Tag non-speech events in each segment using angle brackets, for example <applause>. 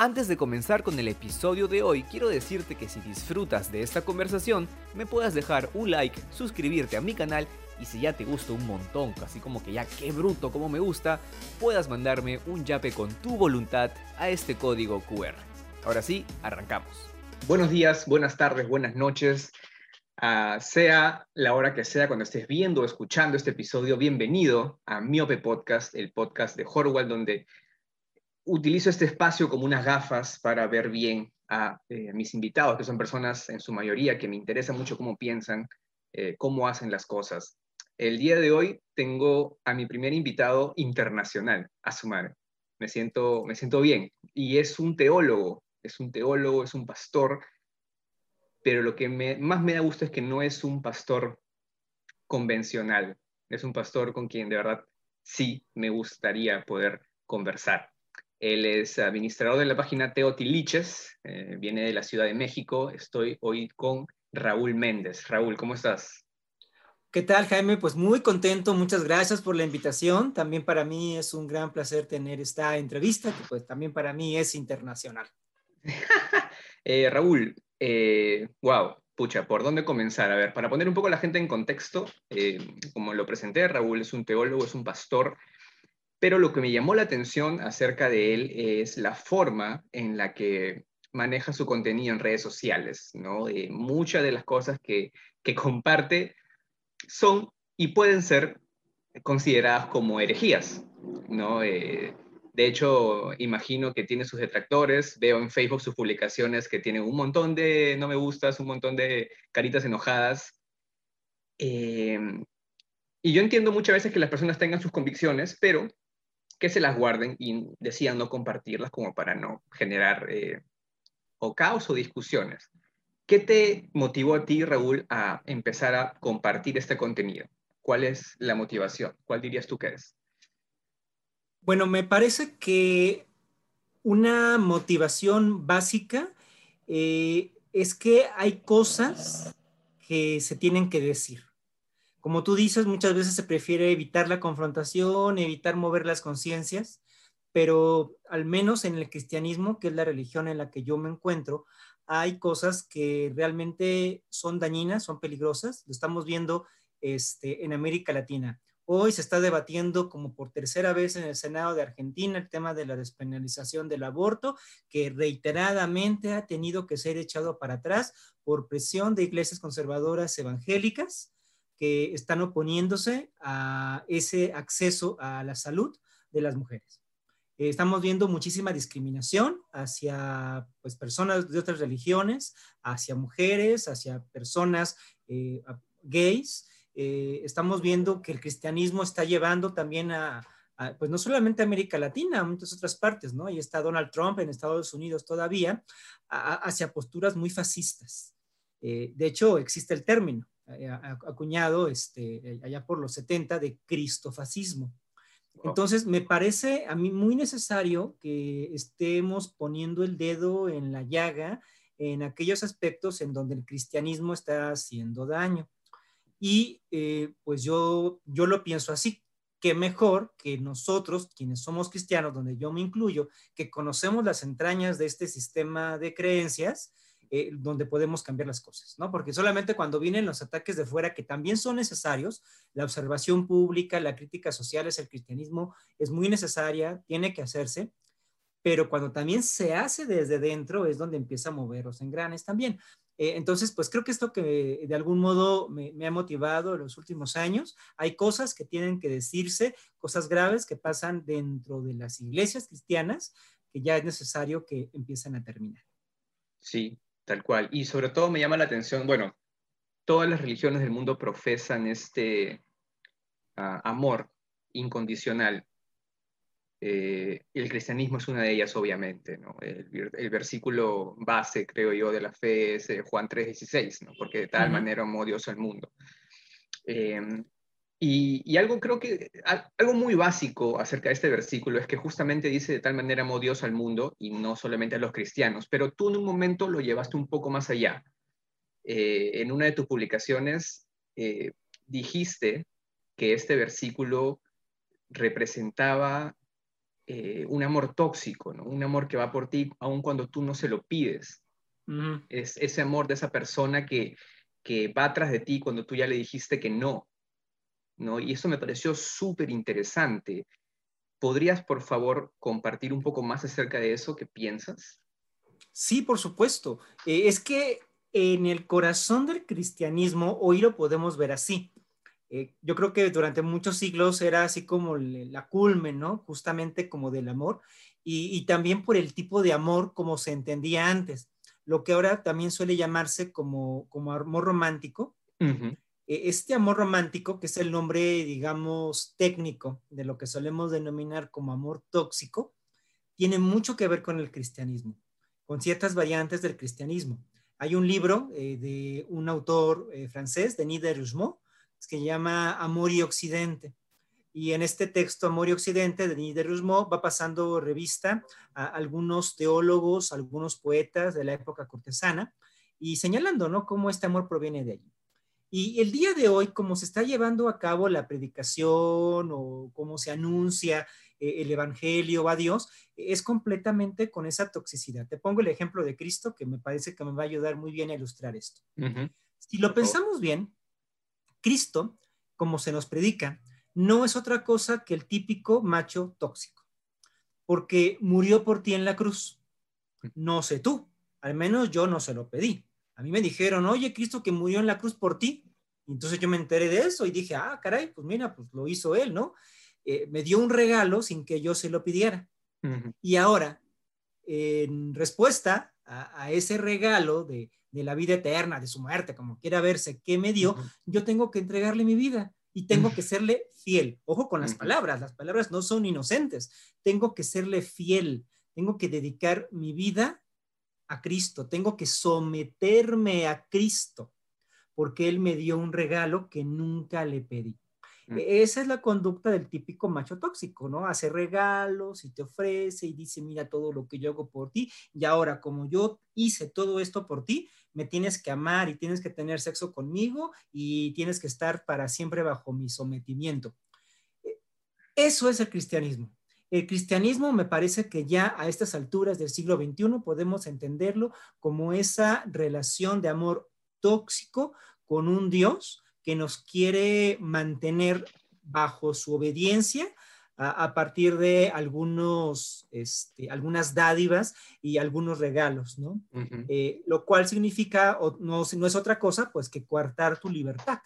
Antes de comenzar con el episodio de hoy, quiero decirte que si disfrutas de esta conversación, me puedas dejar un like, suscribirte a mi canal y si ya te gusta un montón, así como que ya qué bruto como me gusta, puedas mandarme un yape con tu voluntad a este código QR. Ahora sí, arrancamos. Buenos días, buenas tardes, buenas noches. Ah, sea la hora que sea cuando estés viendo o escuchando este episodio, bienvenido a Miope Podcast, el podcast de Horwell, donde utilizo este espacio como unas gafas para ver bien a eh, mis invitados, que son personas en su mayoría que me interesa mucho cómo piensan, eh, cómo hacen las cosas. El día de hoy tengo a mi primer invitado internacional, a Asumar. Me siento, me siento bien. Y es un teólogo, es un teólogo, es un pastor, pero lo que más me da gusto es que no es un pastor convencional, es un pastor con quien de verdad sí me gustaría poder conversar. Él es administrador de la página Teotiliches, eh, viene de la Ciudad de México. Estoy hoy con Raúl Méndez. Raúl, ¿cómo estás? ¿Qué tal, Jaime? Pues muy contento, muchas gracias por la invitación. También para mí es un gran placer tener esta entrevista, que pues también para mí es internacional. <laughs> Eh, Raúl, eh, wow, pucha, ¿por dónde comenzar? A ver, para poner un poco a la gente en contexto, como lo presenté, Raúl es un teólogo, es un pastor, pero lo que me llamó la atención acerca de él es la forma en la que maneja su contenido en redes sociales, ¿no? Eh, muchas de las cosas que, comparte son y pueden ser consideradas como herejías, ¿no? Eh, de hecho, imagino que tiene sus detractores, veo en Facebook sus publicaciones que tienen un montón de no me gustas, un montón de caritas enojadas. Eh, y yo entiendo muchas veces que las personas tengan sus convicciones, pero que se las guarden y decían no compartirlas como para no generar eh, o caos o discusiones. ¿Qué te motivó a ti, Raúl, a empezar a compartir este contenido? ¿Cuál es la motivación? ¿Cuál dirías tú que es? Bueno, me parece que una motivación básica eh, es que hay cosas que se tienen que decir como tú dices, muchas veces se prefiere evitar la confrontación, evitar mover las conciencias, pero al menos en el cristianismo, que es la religión en la que yo me encuentro, hay cosas que realmente son dañinas, son peligrosas. Lo estamos viendo este, en América Latina. Hoy se está debatiendo como por tercera vez en el Senado de Argentina el tema de la despenalización del aborto, que reiteradamente ha tenido que ser echado para atrás por presión de iglesias conservadoras evangélicas que están oponiéndose a ese acceso a la salud de las mujeres. Eh, estamos viendo muchísima discriminación hacia pues, personas de otras religiones, hacia mujeres, hacia personas eh, gays. Eh, estamos viendo que el cristianismo está llevando también a, pues no solamente a América Latina, a muchas otras partes, ¿no? Y está Donald Trump en Estados Unidos todavía, hacia posturas muy fascistas. de hecho, existe el término, acuñado este, eh, allá por los 70 de cristofascismo. Entonces, me parece a mí muy necesario que estemos poniendo el dedo en la llaga en aquellos aspectos en donde el cristianismo está haciendo daño. Y eh, pues yo, yo lo pienso así, que mejor que nosotros, quienes somos cristianos, donde yo me incluyo, que conocemos las entrañas de este sistema de creencias, eh, donde podemos cambiar las cosas, ¿no? Porque solamente cuando vienen los ataques de fuera, que también son necesarios, la observación pública, la crítica social es el cristianismo, es muy necesaria, tiene que hacerse, pero cuando también se hace desde dentro es donde empieza a mover los engranes también. Eh, entonces, pues creo que esto que de algún modo me, me, ha motivado en los últimos años, hay cosas que tienen que decirse, cosas graves que pasan dentro de las iglesias cristianas, que ya es necesario que empiecen a terminar. Sí, Tal cual. Y sobre todo me llama la atención, bueno, todas las religiones del mundo profesan este ah, amor incondicional. Eh, el cristianismo es una de ellas, obviamente. ¿no? El, versículo base, creo yo, de la fe es eh, Juan 3:16, ¿no? porque de tal manera amó Dios al mundo. Em, y, algo creo que, algo muy básico acerca de este versículo es que justamente dice de tal manera amó Dios al mundo y no solamente a los cristianos, pero tú en un momento lo llevaste un poco más allá. Eh, en una de tus publicaciones eh, dijiste que este versículo representaba eh, un amor tóxico, ¿no? Un amor que va por ti aun cuando tú no se lo pides. Es ese amor de esa persona que, que va atrás de ti cuando tú ya le dijiste que no, ¿no? Y eso me pareció súper interesante. ¿Podrías, por favor, compartir un poco más acerca de eso? ¿Qué piensas? Sí, por supuesto. Eh, es que en el corazón del cristianismo hoy lo podemos ver así. Eh, yo creo que durante muchos siglos era así como la culmen, ¿no? Justamente como del amor y, también por el tipo de amor como se entendía antes, lo que ahora también suele llamarse como, como amor romántico. Este amor romántico, que es el nombre, digamos, técnico de lo que solemos denominar como amor tóxico, tiene mucho que ver con el cristianismo, con ciertas variantes del cristianismo. Hay un libro eh, de un autor eh, francés, Denis de que se llama Amor y Occidente. Y en este texto, Amor y Occidente, de Denis de va pasando revista a algunos teólogos, algunos poetas de la época cortesana y señalando, ¿no?, cómo este amor proviene de allí. Y el día de hoy, como se está llevando a cabo la predicación o cómo se anuncia eh, el Evangelio a Dios, es completamente con esa toxicidad. Te pongo el ejemplo de Cristo, que me parece que me va a ayudar muy bien a ilustrar esto. Si lo pensamos bien, Cristo, como se nos predica, no es otra cosa que el típico macho tóxico, porque murió por ti en la cruz. No sé tú, al menos yo no se lo pedí. A mí me dijeron, oye, Cristo que murió en la cruz por ti. Entonces yo me enteré de eso y dije, ah, caray, pues mira, pues lo hizo él, ¿no? Eh, me dio un regalo sin que yo se lo pidiera. Y ahora, en respuesta a, ese regalo de, la vida eterna, de su muerte, como quiera verse, que me dio, yo tengo que entregarle mi vida y tengo que serle fiel. Ojo con las palabras, las palabras no son inocentes. Tengo que serle fiel, tengo que dedicar mi vida a Cristo, tengo que someterme a Cristo, porque Él me dio un regalo que nunca le pedí. Mm. E-, esa es la conducta del típico macho tóxico, ¿no? Hace regalos y te ofrece y dice, mira todo lo que yo hago por ti y ahora como yo hice todo esto por ti, me tienes que amar y tienes que tener sexo conmigo y tienes que estar para siempre bajo mi sometimiento. E-, eso es el cristianismo. El cristianismo me parece que ya a estas alturas del siglo XXI podemos entenderlo como esa relación de amor tóxico con un Dios que nos quiere mantener bajo su obediencia a, partir de algunos, este, algunas dádivas y algunos regalos, ¿no? Eh, lo cual significa, no, no es otra cosa, pues que coartar tu libertad,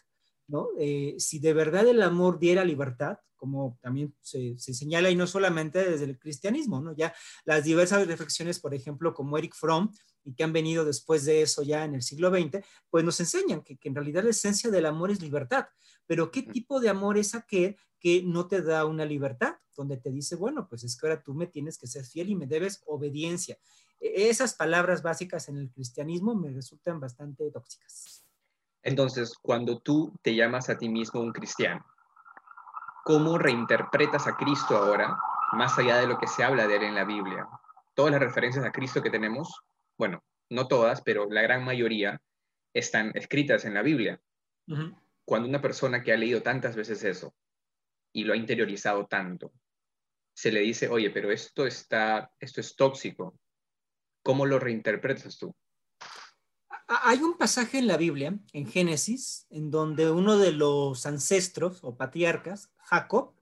¿no? Eh, si de verdad el amor diera libertad, como también se, señala y no solamente desde el cristianismo, ¿no? Ya las diversas reflexiones, por ejemplo, como Eric Fromm, y que han venido después de eso ya en el siglo XX, pues nos enseñan que, en realidad la esencia del amor es libertad. Pero ¿qué tipo de amor es aquel que no te da una libertad? Donde te dice, bueno, pues es que ahora tú me tienes que ser fiel y me debes obediencia. E, esas palabras básicas en el cristianismo me resultan bastante tóxicas. Entonces, cuando tú te llamas a ti mismo un cristiano, ¿cómo reinterpretas a Cristo ahora, más allá de lo que se habla de él en la Biblia? Todas las referencias a Cristo que tenemos bueno, no todas, pero la gran mayoría están escritas en la Biblia. Cuando una persona que ha leído tantas veces eso y lo ha interiorizado tanto, se le dice, oye, pero esto está, esto es tóxico, ¿cómo lo reinterpretas tú? Hay un pasaje en la Biblia, en Génesis, en donde uno de los ancestros o patriarcas, Jacob,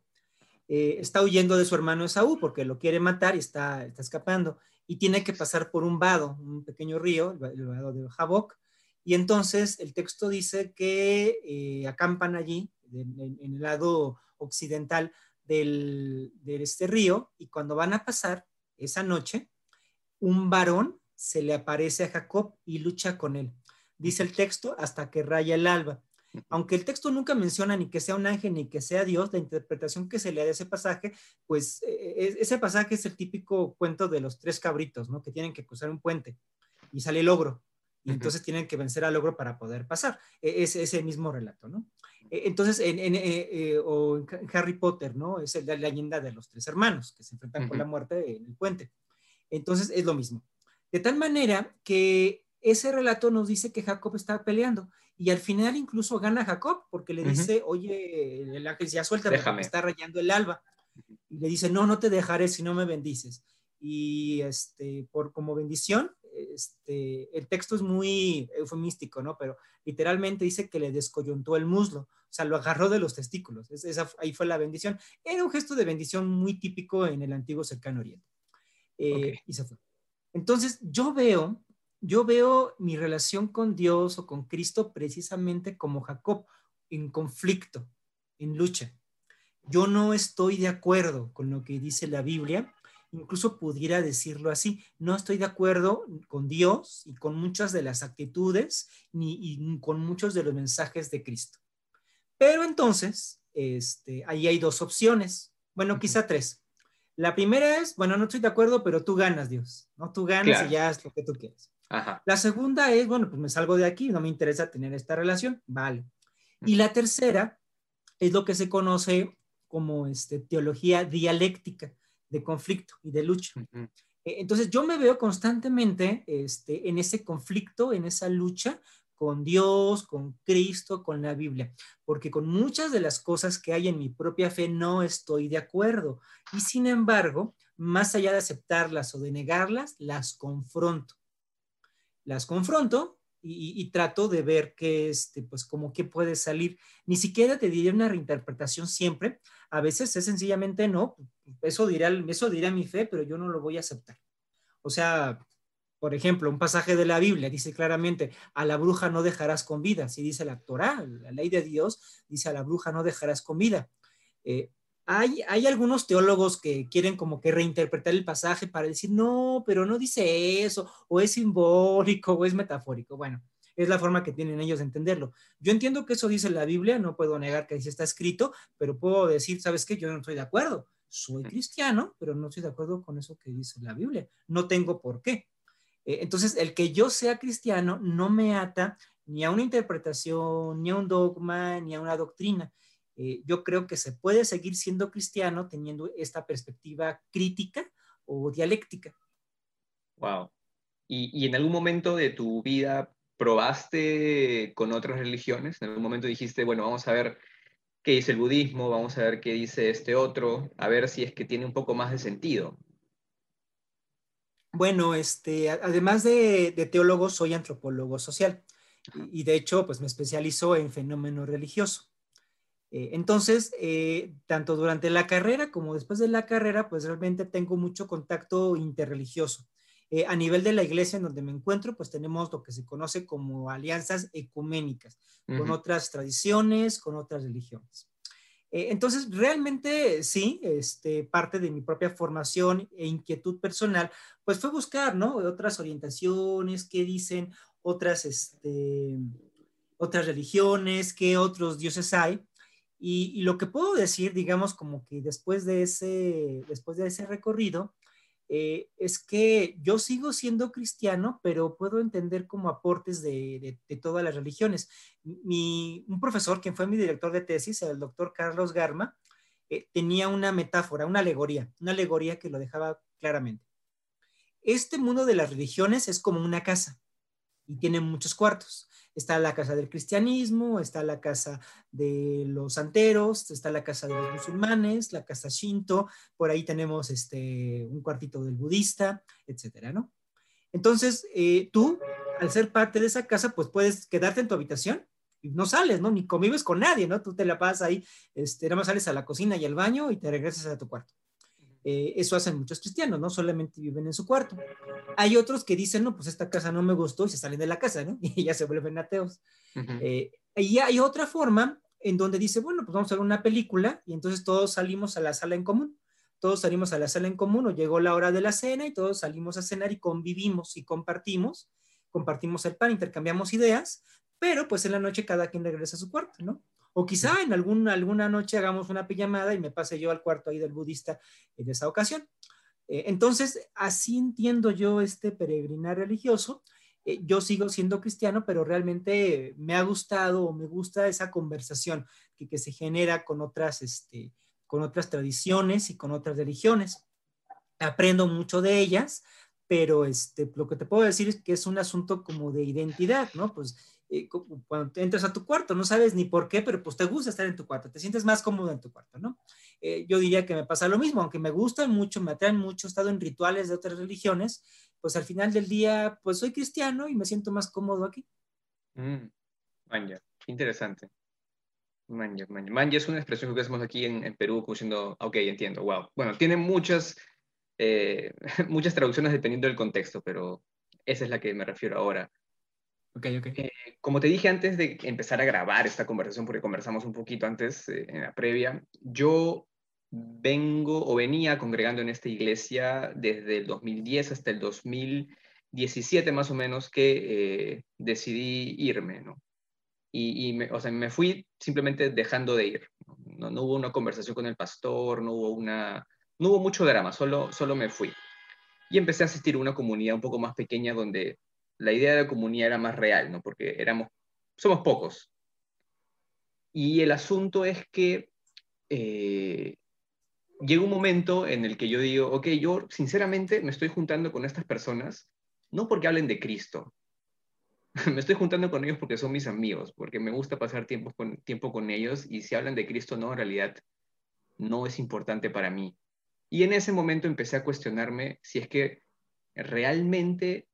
eh, está huyendo de su hermano Esaú porque lo quiere matar y está, está escapando. Y tiene que pasar por un vado, un pequeño río, el vado de Jaboc, y entonces el texto dice que eh, acampan allí, en, el lado occidental del, de este río, y cuando van a pasar esa noche, un varón se le aparece a Jacob y lucha con él. Dice el texto hasta que raya el alba. Aunque el texto nunca menciona ni que sea un ángel ni que sea Dios, la interpretación que se le da de ese pasaje, pues e, e, ese pasaje es el típico cuento de los tres cabritos, ¿no? Que tienen que cruzar un puente y sale el ogro. Y entonces tienen que vencer al ogro para poder pasar. E, es ese mismo relato, ¿no? Entonces, en, eh, o en Harry Potter, ¿no? Es la leyenda de los tres hermanos que se enfrentan con la muerte en el puente. Entonces, es lo mismo. De tal manera que ese relato nos dice que Jacob está peleando y al final incluso gana Jacob porque le dice, oye, el ángel ya suelta, Déjame. está rayando el alba. y le dice, no, no te dejaré si no me bendices. Y este, por como bendición, este, el texto es muy eufemístico, ¿no? Pero literalmente dice que le descoyuntó el muslo, o sea, lo agarró de los testículos. esa, ahí fue la bendición. Era un gesto de bendición muy típico en el antiguo cercano oriente. Eh, y se fue. Entonces, yo veo, yo veo mi relación con Dios o con Cristo precisamente como Jacob, en conflicto, en lucha. Yo no estoy de acuerdo con lo que dice la Biblia, incluso pudiera decirlo así, no estoy de acuerdo con Dios y con muchas de las actitudes ni con muchos de los mensajes de Cristo. Pero entonces, este, ahí hay dos opciones, bueno, quizá tres. La primera es, bueno, no estoy de acuerdo, pero tú ganas, Dios, ¿no? Tú ganas y ya es lo que tú quieres. La segunda es, bueno, pues me salgo de aquí, no me interesa tener esta relación, vale. Y la tercera es lo que se conoce como este, teología dialéctica de conflicto y de lucha. E, entonces yo me veo constantemente este, en ese conflicto, en esa lucha con Dios, con Cristo, con la Biblia, porque con muchas de las cosas que hay en mi propia fe no estoy de acuerdo. Y sin embargo, más allá de aceptarlas o de negarlas, las confronto. Las confronto y, trato de ver qué, este, pues, como qué puede salir. Ni siquiera te diré una reinterpretación siempre. A veces es sencillamente no. Eso dirá, eso dirá mi fe, pero yo no lo voy a aceptar. O sea, por ejemplo, un pasaje de la Biblia dice claramente, a la bruja no dejarás con vida. Si dice la Torah, la ley de Dios, dice a la bruja no dejarás con vida. Eh, hay, hay, algunos teólogos que quieren como que reinterpretar el pasaje para decir, no, pero no dice eso, o es simbólico, o es metafórico. Bueno, es la forma que tienen ellos de entenderlo. Yo entiendo que eso dice la Biblia, no puedo negar que ahí está escrito, pero puedo decir, ¿sabes qué? Yo no estoy de acuerdo. Soy cristiano, pero no estoy de acuerdo con eso que dice la Biblia. No tengo por qué. Eh, entonces, el que yo sea cristiano no me ata ni a una interpretación, ni a un dogma, ni a una doctrina. Eh, yo creo que se puede seguir siendo cristiano teniendo esta perspectiva crítica o dialéctica. Wow. ¿Y, en algún momento de tu vida probaste con otras religiones? ¿En algún momento dijiste, bueno, vamos a ver qué dice el budismo, vamos a ver qué dice este otro, a ver si es que tiene un poco más de sentido? Bueno, este, además de, de teólogo, soy antropólogo social y, y, de hecho, pues me especializo en fenómeno religioso. Eh, entonces, eh, tanto durante la carrera como después de la carrera, pues realmente tengo mucho contacto interreligioso. Eh, a nivel de la iglesia en donde me encuentro, pues tenemos lo que se conoce como alianzas ecuménicas, con otras tradiciones, con otras religiones. Entonces, realmente sí, este, parte de mi propia formación e inquietud personal, pues fue buscar, ¿no? Otras orientaciones, qué dicen otras, este, otras religiones, qué otros dioses hay. Y, lo que puedo decir, digamos, como que después de ese, después de ese recorrido, eh, es que yo sigo siendo cristiano, pero puedo entender como aportes de, todas las religiones. Mi, un profesor, quien fue mi director de tesis, el doctor Carlos Garma, eh, tenía una metáfora, una alegoría, una alegoría que lo dejaba claramente. Este mundo de las religiones es como una casa y tiene muchos cuartos. Está la casa del cristianismo, está la casa de los santeros, está la casa de los musulmanes, la casa shinto, por ahí tenemos este, un cuartito del budista, etcétera, ¿no? Entonces, eh, tú, al ser parte de esa casa, pues puedes quedarte en tu habitación y no sales, ¿no? Ni convives con nadie, ¿no? Tú te la pasas ahí, este, nada más sales a la cocina y al baño y te regresas a tu cuarto. Eh, eso hacen muchos cristianos, no solamente viven en su cuarto. Hay otros que dicen, no, pues esta casa no me gustó y se salen de la casa, ¿no? <laughs> Y ya se vuelven ateos. Eh, y hay otra forma en donde dice, bueno, pues vamos a ver una película y entonces todos salimos a la sala en común. Todos salimos a la sala en común o llegó la hora de la cena y todos salimos a cenar y convivimos y compartimos, compartimos el pan, intercambiamos ideas, pero pues en la noche cada quien regresa a su cuarto, ¿no? O quizá en alguna noche hagamos una pijamada y me pase yo al cuarto ahí del budista en esa ocasión. Eh, entonces, así entiendo yo este peregrinar religioso. Eh, yo sigo siendo cristiano, pero realmente me ha gustado o me gusta esa conversación que, que se genera con otras, este, con otras tradiciones y con otras religiones. Aprendo mucho de ellas, pero este, lo que te puedo decir es que es un asunto como de identidad, ¿no? Pues eh, cuando entras a tu cuarto, no sabes ni por qué, pero pues te gusta estar en tu cuarto, te sientes más cómodo en tu cuarto, ¿no? Eh, yo diría que me pasa lo mismo, aunque me gustan mucho, me atraen mucho, he estado en rituales de otras religiones, pues al final del día, pues soy cristiano y me siento más cómodo aquí. Mm, manja, interesante. Manja, manja. Manja es una expresión que hacemos aquí en, Perú, como diciendo, ok, entiendo, wow. Bueno, tiene muchas, eh, <laughs> muchas traducciones dependiendo del contexto, pero esa es la que me refiero ahora. Ok, ok. Eh, como te dije antes de empezar a grabar esta conversación, porque conversamos un poquito antes eh, en la previa, yo vengo o venía congregando en esta iglesia desde el 2010 hasta el 2017 más o menos que eh, decidí irme, ¿no? Y, me, o sea, me fui simplemente dejando de ir. ¿no? ¿no? hubo una conversación con el pastor, no hubo, una, no hubo mucho drama, solo, solo me fui. Y empecé a asistir a una comunidad un poco más pequeña donde la idea de comunidad era más real, ¿no? Porque éramos, somos pocos. Y el asunto es que eh, llega un momento en el que yo digo, ok, yo sinceramente me estoy juntando con estas personas, no porque hablen de Cristo, <laughs> me estoy juntando con ellos porque son mis amigos, porque me gusta pasar tiempo con, tiempo con ellos y si hablan de Cristo, no, en realidad no es importante para mí. Y en ese momento empecé a cuestionarme si es que realmente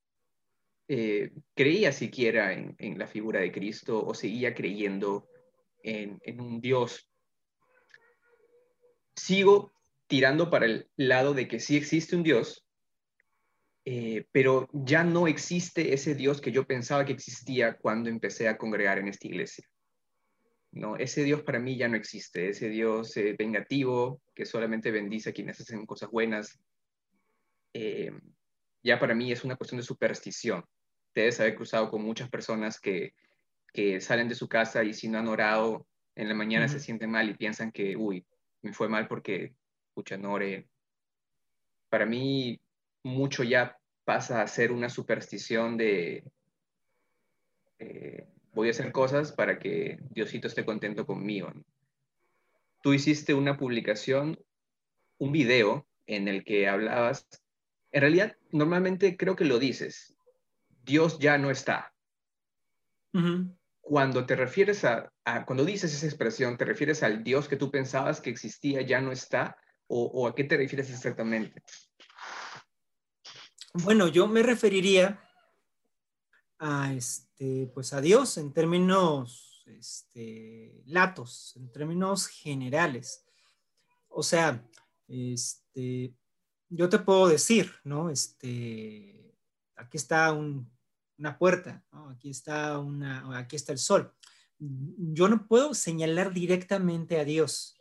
eh, creía siquiera en, la figura de Cristo o seguía creyendo en, un Dios. Sigo tirando para el lado de que sí existe un Dios, eh, pero ya no existe ese Dios que yo pensaba que existía cuando empecé a congregar en esta iglesia. No, ese Dios para mí ya no existe, ese Dios eh, vengativo que solamente bendice a quienes hacen cosas buenas. Ya para mí es una cuestión de superstición. Ustedes haber cruzado con muchas personas que, que salen de su casa y si no han orado en la mañana se sienten mal y piensan que, uy, me fue mal porque Puchanore, para mí mucho ya pasa a ser una superstición de eh, voy a hacer cosas para que Diosito esté contento conmigo. Tú hiciste una publicación, un video en el que hablabas, en realidad normalmente creo que lo dices, Dios ya no está. Cuando te refieres a, cuando dices esa expresión, ¿te refieres al Dios que tú pensabas que existía ya no está? o, a qué te refieres exactamente? Bueno, yo me referiría a este, pues a Dios en términos este, latos, en términos generales. O sea, este, yo te puedo decir, ¿no? Este, aquí está una puerta, aquí está una, aquí está el sol. Yo no puedo señalar directamente a Dios.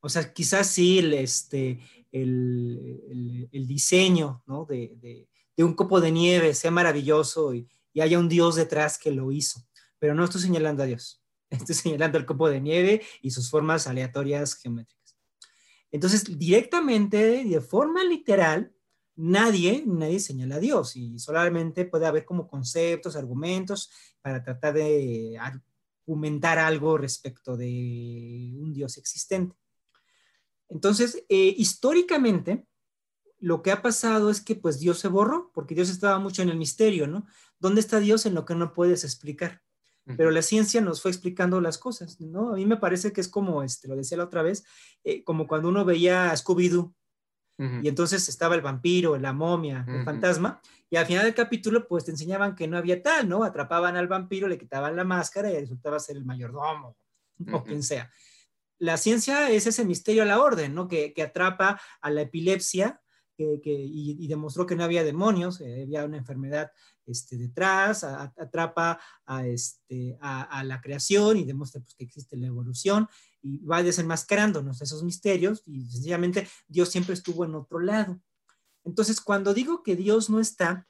O sea, quizás sí el, este, el, el, diseño ¿no? de, de, de, un copo de nieve sea maravilloso y, y, haya un Dios detrás que lo hizo, pero no estoy señalando a Dios, <laughs> estoy señalando el copo de nieve y sus formas aleatorias geométricas. Entonces, directamente, de forma literal, nadie, nadie señala a Dios y solamente puede haber como conceptos, argumentos para tratar de argumentar algo respecto de un Dios existente. Entonces, eh, históricamente, lo que ha pasado es que pues Dios se borró, porque Dios estaba mucho en el misterio, ¿no? ¿Dónde está Dios en lo que no puedes explicar? Pero la ciencia nos fue explicando las cosas, ¿no? A mí me parece que es como, este, lo decía la otra vez, eh, como cuando uno veía a Scooby-Doo, y entonces estaba el vampiro, la momia, el fantasma, y al final del capítulo, pues te enseñaban que no había tal, ¿no? Atrapaban al vampiro, le quitaban la máscara y resultaba ser el mayordomo, o quien sea. La ciencia es ese misterio a la orden, ¿no? Que, atrapa a la epilepsia y, demostró que no había demonios, eh, había una enfermedad este, detrás, atrapa a, este, a, la creación y demuestra pues, que existe la evolución y va desenmascarándonos esos misterios y sencillamente Dios siempre estuvo en otro lado. Entonces, cuando digo que Dios no está,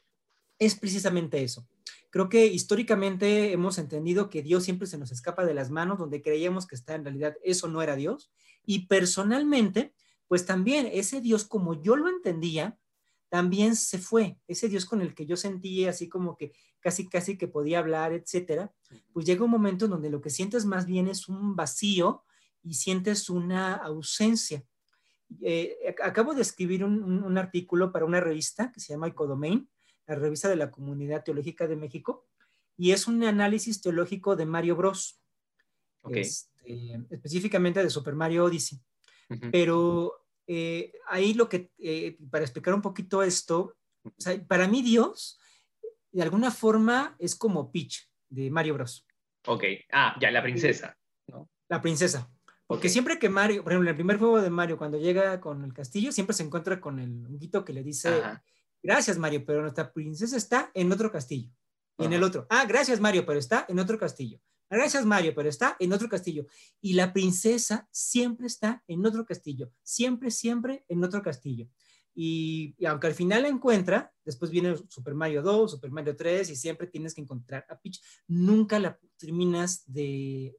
es precisamente eso. Creo que históricamente hemos entendido que Dios siempre se nos escapa de las manos, donde creíamos que está en realidad eso no era Dios. Y personalmente, pues también ese Dios como yo lo entendía, también se fue. Ese Dios con el que yo sentía así como que casi, casi que podía hablar, etcétera, pues llega un momento en donde lo que sientes más bien es un vacío y sientes una ausencia. Eh, acabo de escribir un, un, artículo para una revista que se llama Ecodomain, la revista de la Comunidad Teológica de México, y es un análisis teológico de Mario Bros. Okay. Este, específicamente de Super Mario Odyssey. Pero eh, ahí lo que, eh, para explicar un poquito esto, o sea, para mí Dios, de alguna forma, es como Peach de Mario Bros. Ok. Ah, ya, la princesa. ¿no? La princesa. Porque siempre que Mario, por ejemplo, en el primer juego de Mario, cuando llega con el castillo, siempre se encuentra con el honguito que le dice, Ajá. gracias Mario, pero nuestra princesa está en otro castillo. Y en el otro, ah, gracias Mario, pero está en otro castillo. Gracias Mario, pero está en otro castillo. Y la princesa siempre está en otro castillo. Siempre, siempre en otro castillo. Y, y aunque al final la encuentra, después viene Super Mario 2, Super Mario 3 y siempre tienes que encontrar a Peach. Nunca la terminas de...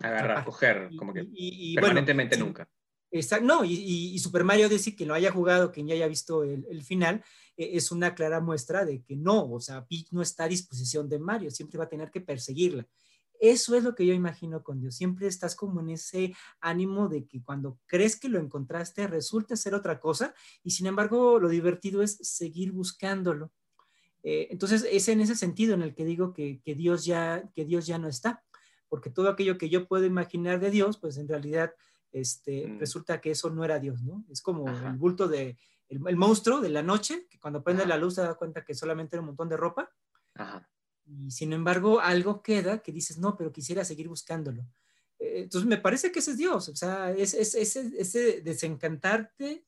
Agarrar, coger, como que y- y- bueno, permanentemente sí, nunca. Exacto, no, y, y- y Super Mario Odyssey, quien lo haya jugado, quien ya haya visto el, el final, eh, es una clara muestra de que no, o sea, Peach no está a disposición de Mario, siempre va a tener que perseguirla. Eso es lo que yo imagino con Dios, siempre estás como en ese ánimo de que cuando crees que lo encontraste resulta ser otra cosa y sin embargo lo divertido es seguir buscándolo. Eh, entonces es en ese sentido en el que digo que, que Dios ya, que Dios ya no está, porque todo aquello que yo puedo imaginar de Dios, pues en realidad este, Mm. resulta que eso no era Dios, ¿no? Es como Ajá. el bulto de, el, el monstruo de la noche, que cuando prende Ajá. la luz se da cuenta que solamente era un montón de ropa, Ajá. y sin embargo algo queda que dices, no, pero quisiera seguir buscándolo. Eh, entonces me parece que ese es Dios, o sea, es, es- ese, ese desencantarte,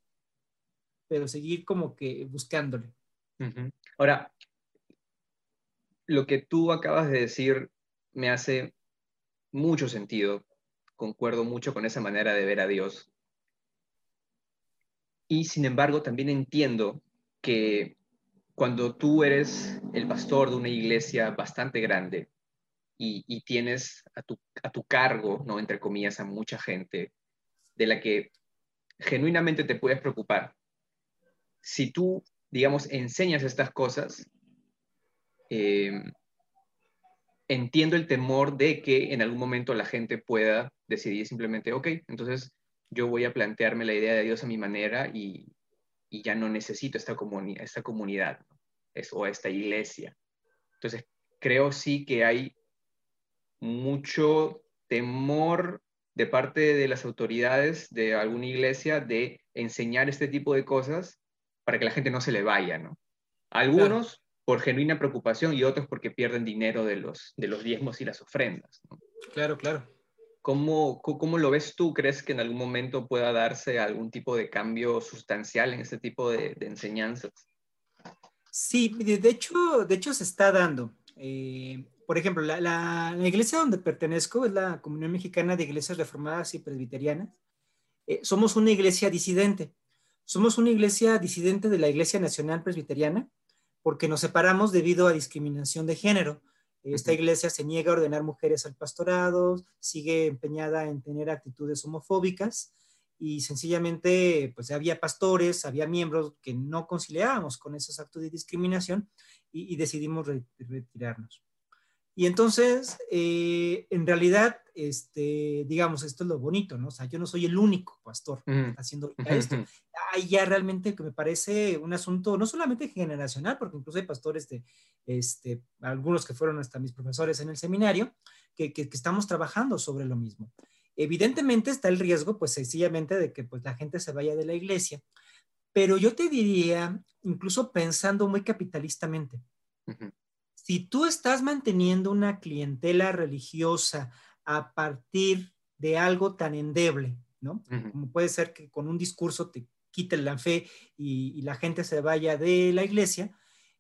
pero seguir como que buscándole. Ahora, lo que tú acabas de decir me hace mucho sentido. Concuerdo mucho con esa manera de ver a Dios. Y sin embargo, también entiendo que cuando tú eres el pastor de una iglesia bastante grande y, y tienes a tu, a tu cargo, ¿no? entre comillas, a mucha gente de la que genuinamente te puedes preocupar, si tú, digamos, enseñas estas cosas, eh, entiendo el temor de que en algún momento la gente pueda decidir simplemente, ok, entonces yo voy a plantearme la idea de Dios a mi manera y, y ya no necesito esta, comuni esta comunidad ¿no? es, o esta iglesia. Entonces, creo sí que hay mucho temor de parte de las autoridades de alguna iglesia de enseñar este tipo de cosas para que la gente no se le vaya, ¿no? Algunos. Por genuina preocupación y otros porque pierden dinero de los, de los diezmos y las ofrendas. ¿no? Claro, claro. ¿Cómo, ¿Cómo lo ves tú? ¿Crees que en algún momento pueda darse algún tipo de cambio sustancial en este tipo de, de enseñanzas? Sí, de hecho, de hecho se está dando. Eh, por ejemplo, la, la, la, iglesia donde pertenezco es la Comunión Mexicana de Iglesias Reformadas y Presbiterianas. Eh, somos una iglesia disidente. Somos una iglesia disidente de la Iglesia Nacional Presbiteriana porque nos separamos debido a discriminación de género. Esta iglesia se niega a ordenar mujeres al pastorado, sigue empeñada en tener actitudes homofóbicas y sencillamente pues había pastores, había miembros que no conciliábamos con esos actos de discriminación y, y decidimos re retirarnos. Y entonces, eh, en realidad, este, digamos, esto es lo bonito, ¿no? O sea, yo no soy el único pastor Mm. haciendo esto. Hay ya realmente que me parece un asunto no solamente generacional, porque incluso hay pastores de, este, algunos que fueron hasta mis profesores en el seminario, que, que, que estamos trabajando sobre lo mismo. Evidentemente está el riesgo, pues sencillamente, de que pues, la gente se vaya de la iglesia, pero yo te diría, incluso pensando muy capitalistamente, Uh -huh. Si tú estás manteniendo una clientela religiosa a partir de algo tan endeble, ¿no? Uh -huh. Como puede ser que con un discurso te quiten la fe y, y, la gente se vaya de la iglesia,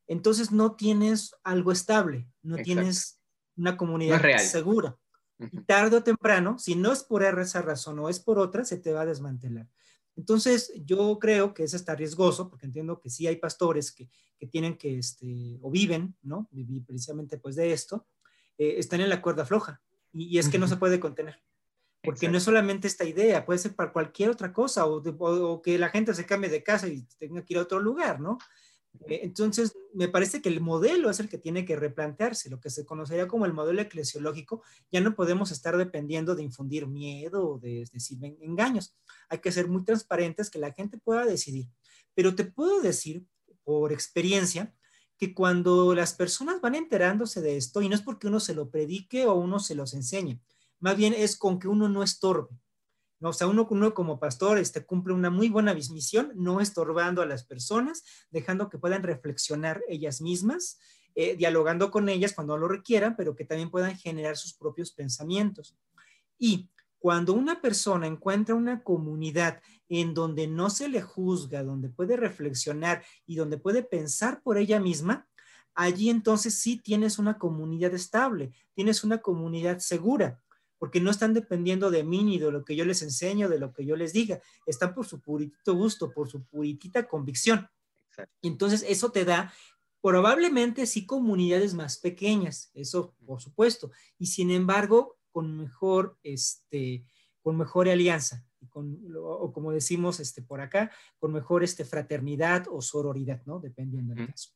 entonces no tienes algo estable, no Exacto. tienes una comunidad no segura. Uh -huh. Y tarde o temprano, si no es por esa razón o es por otra, se te va a desmantelar. Entonces, yo creo que eso está riesgoso, porque entiendo que sí hay pastores que, que tienen que, este, o viven, ¿no? Vivir precisamente pues de esto, eh, están en la cuerda floja, y, y, es que no se puede contener. Porque Exacto. no es solamente esta idea, puede ser para cualquier otra cosa, o, de, o, o, que la gente se cambie de casa y tenga que ir a otro lugar, ¿no? Eh, entonces, me parece que el modelo es el que tiene que replantearse, lo que se conocería como el modelo eclesiológico. Ya no podemos estar dependiendo de infundir miedo o de decir engaños. Hay que ser muy transparentes, que la gente pueda decidir. Pero te puedo decir, por experiencia, que cuando las personas van enterándose de esto, y no es porque uno se lo predique o uno se los enseñe, más bien es con que uno no estorbe. O sea, uno, uno como pastor este, cumple una muy buena misión, no estorbando a las personas, dejando que puedan reflexionar ellas mismas, eh, dialogando con ellas cuando lo requieran, pero que también puedan generar sus propios pensamientos. Y cuando una persona encuentra una comunidad en donde no se le juzga, donde puede reflexionar y donde puede pensar por ella misma, allí entonces sí tienes una comunidad estable, tienes una comunidad segura, porque no están dependiendo de mí ni de lo que yo les enseño, de lo que yo les diga, están por su puritito gusto, por su puritita convicción. Y entonces eso te da probablemente sí comunidades más pequeñas, eso por supuesto, y sin embargo con mejor, este, con mejor alianza, o como decimos este, por acá, con mejor este, fraternidad o sororidad, ¿no? Dependiendo del caso.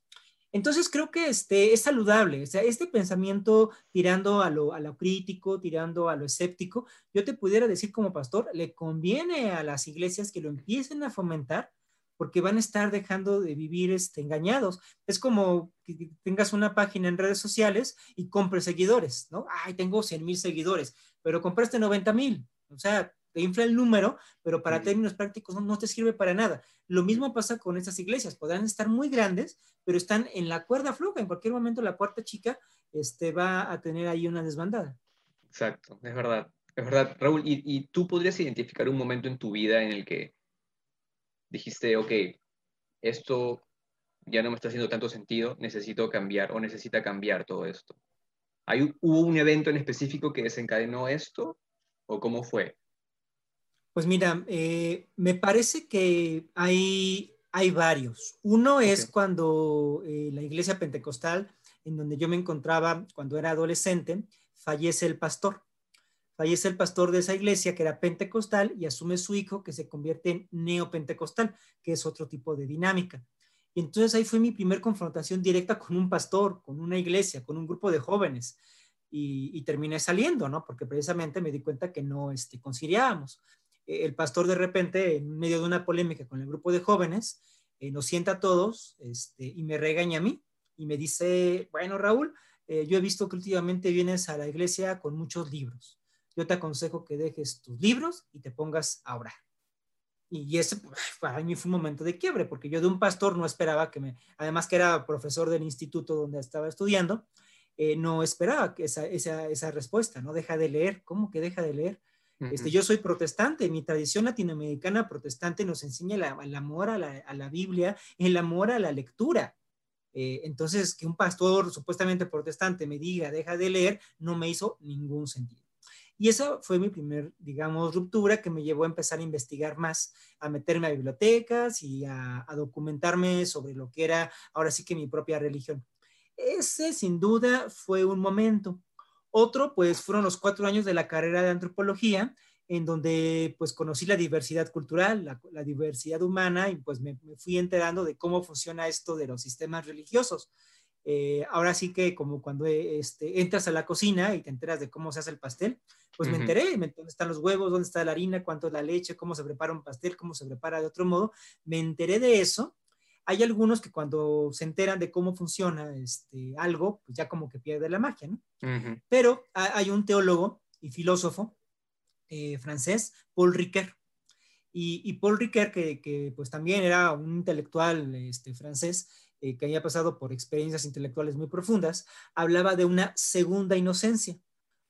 Entonces creo que este, es saludable, o sea, este pensamiento tirando a lo, a lo crítico, tirando a lo escéptico, yo te pudiera decir como pastor, le conviene a las iglesias que lo empiecen a fomentar, porque van a estar dejando de vivir este, engañados. Es como que tengas una página en redes sociales y compres seguidores, ¿no? Ay, tengo 100 mil seguidores, pero compraste 90 mil. O sea, te infla el número, pero para términos prácticos no, te sirve para nada. Lo mismo pasa con estas iglesias. Podrán estar muy grandes, pero están en la cuerda floja. En cualquier momento la puerta chica este, va a tener ahí una desbandada. Exacto, es verdad. Es verdad, Raúl. y tú podrías identificar un momento en tu vida en el que dijiste, ok, esto ya no me está haciendo tanto sentido, necesito cambiar o necesita cambiar todo esto? ¿Hay, ¿Hubo un evento en específico que desencadenó esto o cómo fue? Pues mira, eh, me parece que hay, hay varios. Uno es cuando eh, la iglesia pentecostal, en donde yo me encontraba cuando era adolescente, fallece el pastor fallece el pastor de esa iglesia que era pentecostal y asume su hijo que se convierte en neopentecostal, que es otro tipo de dinámica. Y entonces ahí fue mi primer confrontación directa con un pastor, con una iglesia, con un grupo de jóvenes. Y, terminé saliendo, ¿no? Porque precisamente me di cuenta que no este, conciliábamos. El pastor de repente, en medio de una polémica con el grupo de jóvenes, eh, nos sienta a todos este, y me regaña a mí y me dice, bueno, Raúl, eh, yo he visto que últimamente vienes a la iglesia con muchos libros yo te aconsejo que dejes tus libros y te pongas a orar. Y ese para mí fue un momento de quiebre, porque yo de un pastor no esperaba que me, además que era profesor del instituto donde estaba estudiando, eh, no esperaba que esa, esa, esa, respuesta, ¿no? Deja de leer, ¿cómo que deja de leer? Este, yo soy protestante, mi tradición latinoamericana protestante nos enseña el amor a la, a la, Biblia, el amor a la lectura. Eh, entonces, que un pastor supuestamente protestante me diga, deja de leer, no me hizo ningún sentido. Y esa fue mi primer, digamos, ruptura que me llevó a empezar a investigar más, a meterme a bibliotecas y a, documentarme sobre lo que era ahora sí que mi propia religión. Ese sin duda fue un momento. Otro, pues, fueron los cuatro años de la carrera de antropología, en donde pues conocí la diversidad cultural, la, diversidad humana y pues me, fui enterando de cómo funciona esto de los sistemas religiosos. Eh, ahora sí que como cuando este, entras a la cocina y te enteras de cómo se hace el pastel, pues me enteré, dónde están los huevos, dónde está la harina, cuánto es la leche, cómo se prepara un pastel, cómo se prepara de otro modo. Me enteré de eso. Hay algunos que cuando se enteran de cómo funciona este, algo, pues ya como que pierde la magia, ¿no? Pero hay un teólogo y filósofo eh, francés, Paul Ricoeur. Y, Paul Ricoeur, que, que, pues también era un intelectual este, francés, eh, que había pasado por experiencias intelectuales muy profundas, hablaba de una segunda inocencia.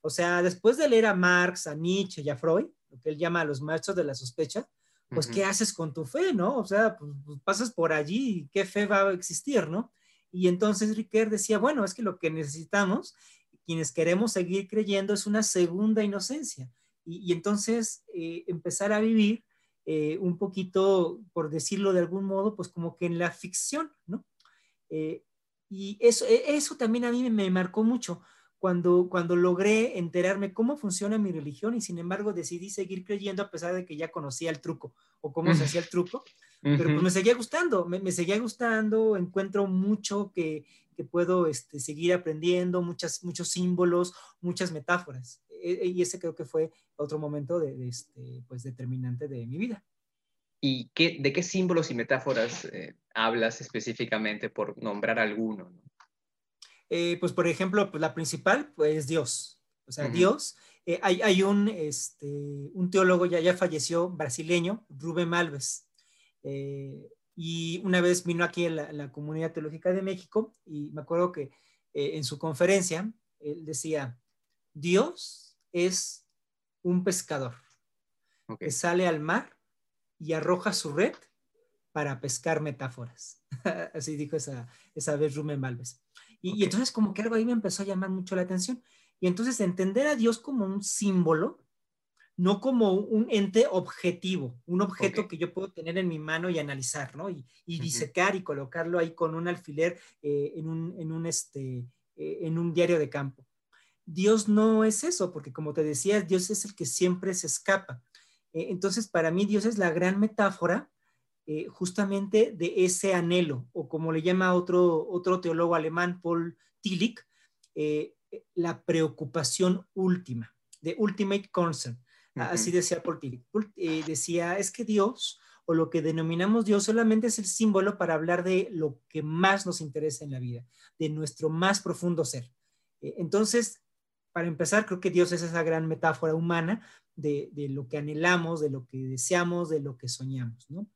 O sea, después de leer a Marx, a Nietzsche y a Freud, lo que él llama a los maestros de la sospecha, pues, ¿qué haces con tu fe, no? O sea, pues, pues, pasas por allí y qué fe va a existir, ¿no? Y entonces Riquet decía, bueno, es que lo que necesitamos, quienes queremos seguir creyendo, es una segunda inocencia. Y, entonces eh, empezar a vivir eh, un poquito, por decirlo de algún modo, pues como que en la ficción, ¿no? Eh, y eso, e, eso también a mí me marcó mucho cuando, cuando logré enterarme cómo funciona mi religión y sin embargo decidí seguir creyendo a pesar de que ya conocía el truco o cómo se hacía el truco, pero pues me seguía gustando, me, seguía gustando, encuentro mucho que, que puedo este, seguir aprendiendo, muchas, muchos símbolos, muchas metáforas. E, e, y ese creo que fue otro momento de, este, pues determinante de mi vida. ¿Y qué, de qué símbolos y metáforas eh, hablas específicamente por nombrar alguno? Eh, pues, por ejemplo, pues, la principal pues, es Dios. O sea, Dios. Eh, hay, hay un, este, un teólogo ya, ya falleció, brasileño, Rubén Malves. y una vez vino aquí a la, Comunidad Teológica de México y me acuerdo que en su conferencia él decía, Dios es un pescador que sale al mar y arroja su red para pescar metáforas. <laughs> Así dijo esa, esa vez Rumen Malves. Y, entonces como que algo ahí me empezó a llamar mucho la atención. Y entonces entender a Dios como un símbolo, no como un ente objetivo, un objeto que yo puedo tener en mi mano y analizar, ¿no? Y, y disecar y colocarlo ahí con un alfiler eh, en, un, en, un, este, eh, en un diario de campo. Dios no es eso, porque como te decía, Dios es el que siempre se escapa. Eh, entonces, para mí, Dios es la gran metáfora eh, justamente de ese anhelo, o como le llama otro, otro teólogo alemán, Paul Tillich, eh, la preocupación última, de ultimate concern. Así decía Paul Tillich. decía, es que Dios, o lo que denominamos Dios, solamente es el símbolo para hablar de lo que más nos interesa en la vida, de nuestro más profundo ser. entonces, para empezar, creo que Dios es esa gran metáfora humana de, lo que anhelamos, de lo que deseamos, de lo que soñamos, ¿no?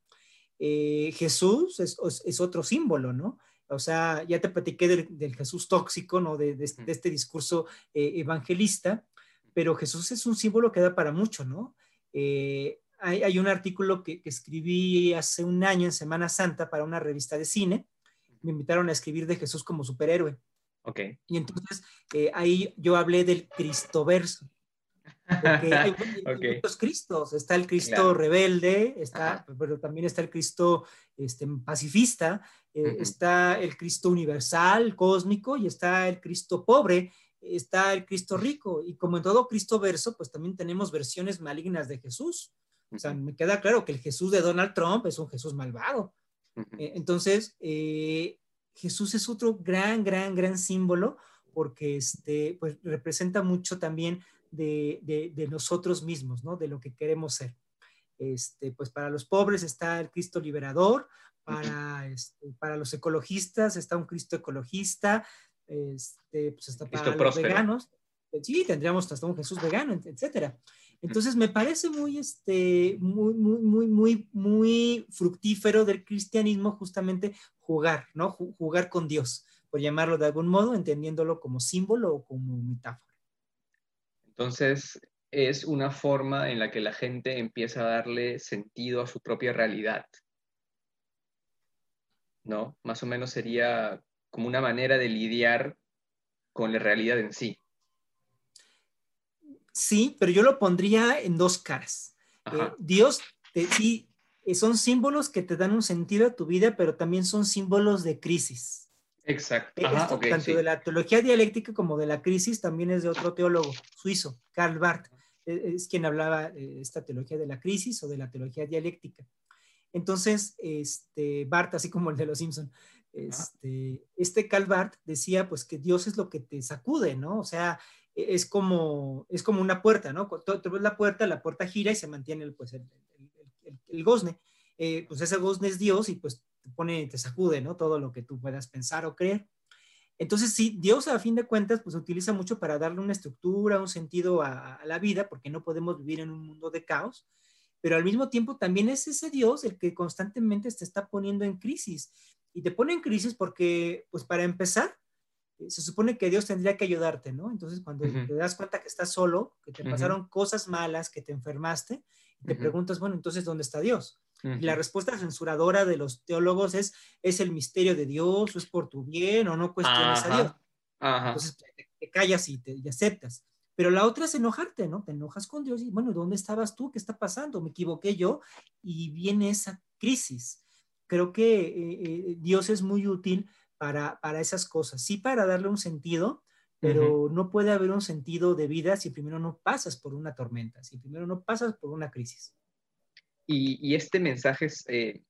Eh, Jesús es, otro símbolo, ¿no? O sea, ya te platiqué del, Jesús tóxico, ¿no? De, este discurso eh, evangelista, pero Jesús es un símbolo que da para mucho, ¿no? Eh, hay, un artículo que, que, escribí hace un año en Semana Santa para una revista de cine. Me invitaron a escribir de Jesús como superhéroe. Y entonces ahí yo hablé del Cristoverso. Porque <laughs> hay, muchos Cristos. Está el Cristo rebelde, está, pero también está el Cristo este, pacifista, eh, está el Cristo universal, cósmico, y está el Cristo pobre, está el Cristo rico. Y como en todo Cristo verso, pues también tenemos versiones malignas de Jesús. O sea, me queda claro que el Jesús de Donald Trump es un Jesús malvado. Eh, entonces, Jesús es otro gran, gran, gran símbolo porque este, pues, representa mucho también de, nosotros mismos, ¿no? De lo que queremos ser. Este, pues para los pobres está el Cristo liberador, para, este, para los ecologistas está un Cristo ecologista, este, pues hasta para los veganos. Sí, tendríamos hasta un Jesús vegano, etcétera. Entonces me parece muy, este, muy, muy, muy, muy, muy fructífero del cristianismo justamente jugar, ¿no? Jugar con Dios, por llamarlo de algún modo, entendiéndolo como símbolo o como metáfora. Entonces es una forma en la que la gente empieza a darle sentido a su propia realidad, ¿no? Más o menos sería como una manera de lidiar con la realidad en sí. Sí, pero yo lo pondría en dos caras. Eh, Dios, sí, eh, son símbolos que te dan un sentido a tu vida, pero también son símbolos de crisis. Exacto. Eh, tanto de la teología dialéctica como de la crisis también es de otro teólogo suizo, Karl Barth. Es quien hablaba de esta teología de la crisis o de la teología dialéctica. Entonces, este, Barth, así como el de los Simpson, este, este Karl Barth decía pues que Dios es lo que te sacude, ¿no? O sea, e-, es como, es como una puerta, ¿no? Tú, ves la puerta, la puerta gira y se mantiene el, pues, el, el, gozne. Eh, pues ese gozne es Dios y pues te pone, te sacude, ¿no? Todo lo que tú puedas pensar o creer. Entonces, sí, Dios a fin de cuentas, pues utiliza mucho para darle una estructura, un sentido a, la vida, porque no podemos vivir en un mundo de caos, pero al mismo tiempo también es ese Dios el que constantemente te está poniendo en crisis. Y te pone en crisis porque, pues para empezar, se supone que Dios tendría que ayudarte, ¿no? Entonces, cuando te das cuenta que estás solo, que te pasaron cosas malas, que te enfermaste, te preguntas, bueno, entonces, ¿dónde está Dios? Y la respuesta censuradora de los teólogos es, es el misterio de Dios, o es por tu bien, o no cuestiones a Dios. Entonces, te, callas y te aceptas. Pero la otra es enojarte, ¿no? Te enojas con Dios y, bueno, ¿dónde estabas tú? ¿Qué está pasando? Me equivoqué yo y viene esa crisis. Creo que eh, eh, Dios es muy útil para, esas cosas. Sí, para darle un sentido, pero no puede haber un sentido de vida si primero no pasas por una tormenta, si primero no pasas por una crisis. Y, este mensaje eh,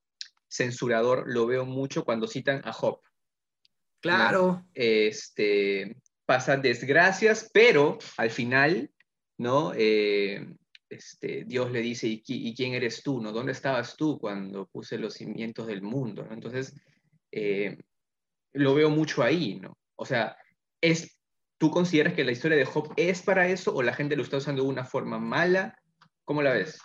censurador lo veo mucho cuando citan a Job. Claro. Este, pasan desgracias, pero al final, ¿no? Eh, este, Dios le dice, ¿y, quién eres tú? ¿no? ¿Dónde estabas tú cuando puse los cimientos del mundo? Entonces, eh, lo veo mucho ahí, ¿no? O sea, es, ¿tú consideras que la historia de Job es para eso o la gente lo está usando de una forma mala? ¿Cómo la ves?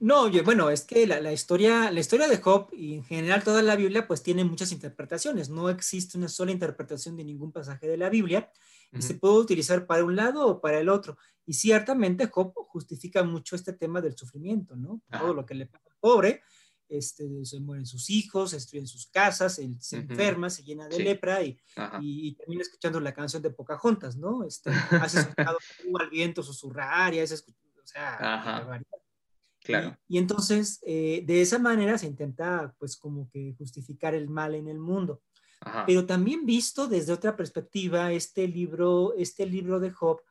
No, bueno, es que la, historia, la historia de Job y en general toda la Biblia pues tiene muchas interpretaciones. No existe una sola interpretación de ningún pasaje de la Biblia y se puede utilizar para un lado o para el otro. Y ciertamente Job justifica mucho este tema del sufrimiento, ¿no? Todo lo que le pasa al pobre, este, se mueren sus hijos, se destruyen sus casas, él se enferma, se llena de lepra y, y, termina escuchando la canción de Pocahontas, ¿no? Este, has <laughs> escuchado al viento susurrar y has escuchado, o sea, Claro. Y, entonces, eh, de esa manera se intenta, pues, como que justificar el mal en el mundo. Pero también visto desde otra perspectiva, este libro, este libro de Job,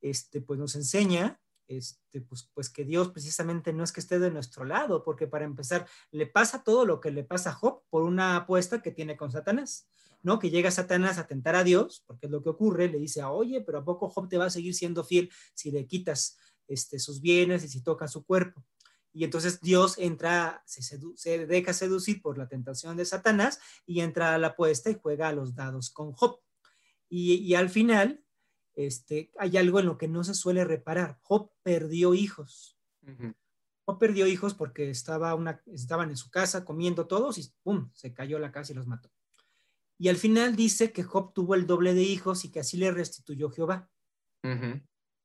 este, pues nos enseña este, pues, pues que Dios precisamente no es que esté de nuestro lado, porque para empezar, le pasa todo lo que le pasa a Job por una apuesta que tiene con Satanás, ¿no? Que llega Satanás a tentar a Dios, porque es lo que ocurre, le dice, oye, pero ¿a poco Job te va a seguir siendo fiel si le quitas este, sus bienes y si toca su cuerpo. Y entonces Dios entra, se, deja seducir por la tentación de Satanás y entra a la apuesta y juega a los dados con Job. Y, al final, este, hay algo en lo que no se suele reparar. Job perdió hijos. Job perdió hijos porque estaba una, estaban en su casa comiendo todos y ¡pum! se cayó la casa y los mató. Y al final dice que Job tuvo el doble de hijos y que así le restituyó Jehová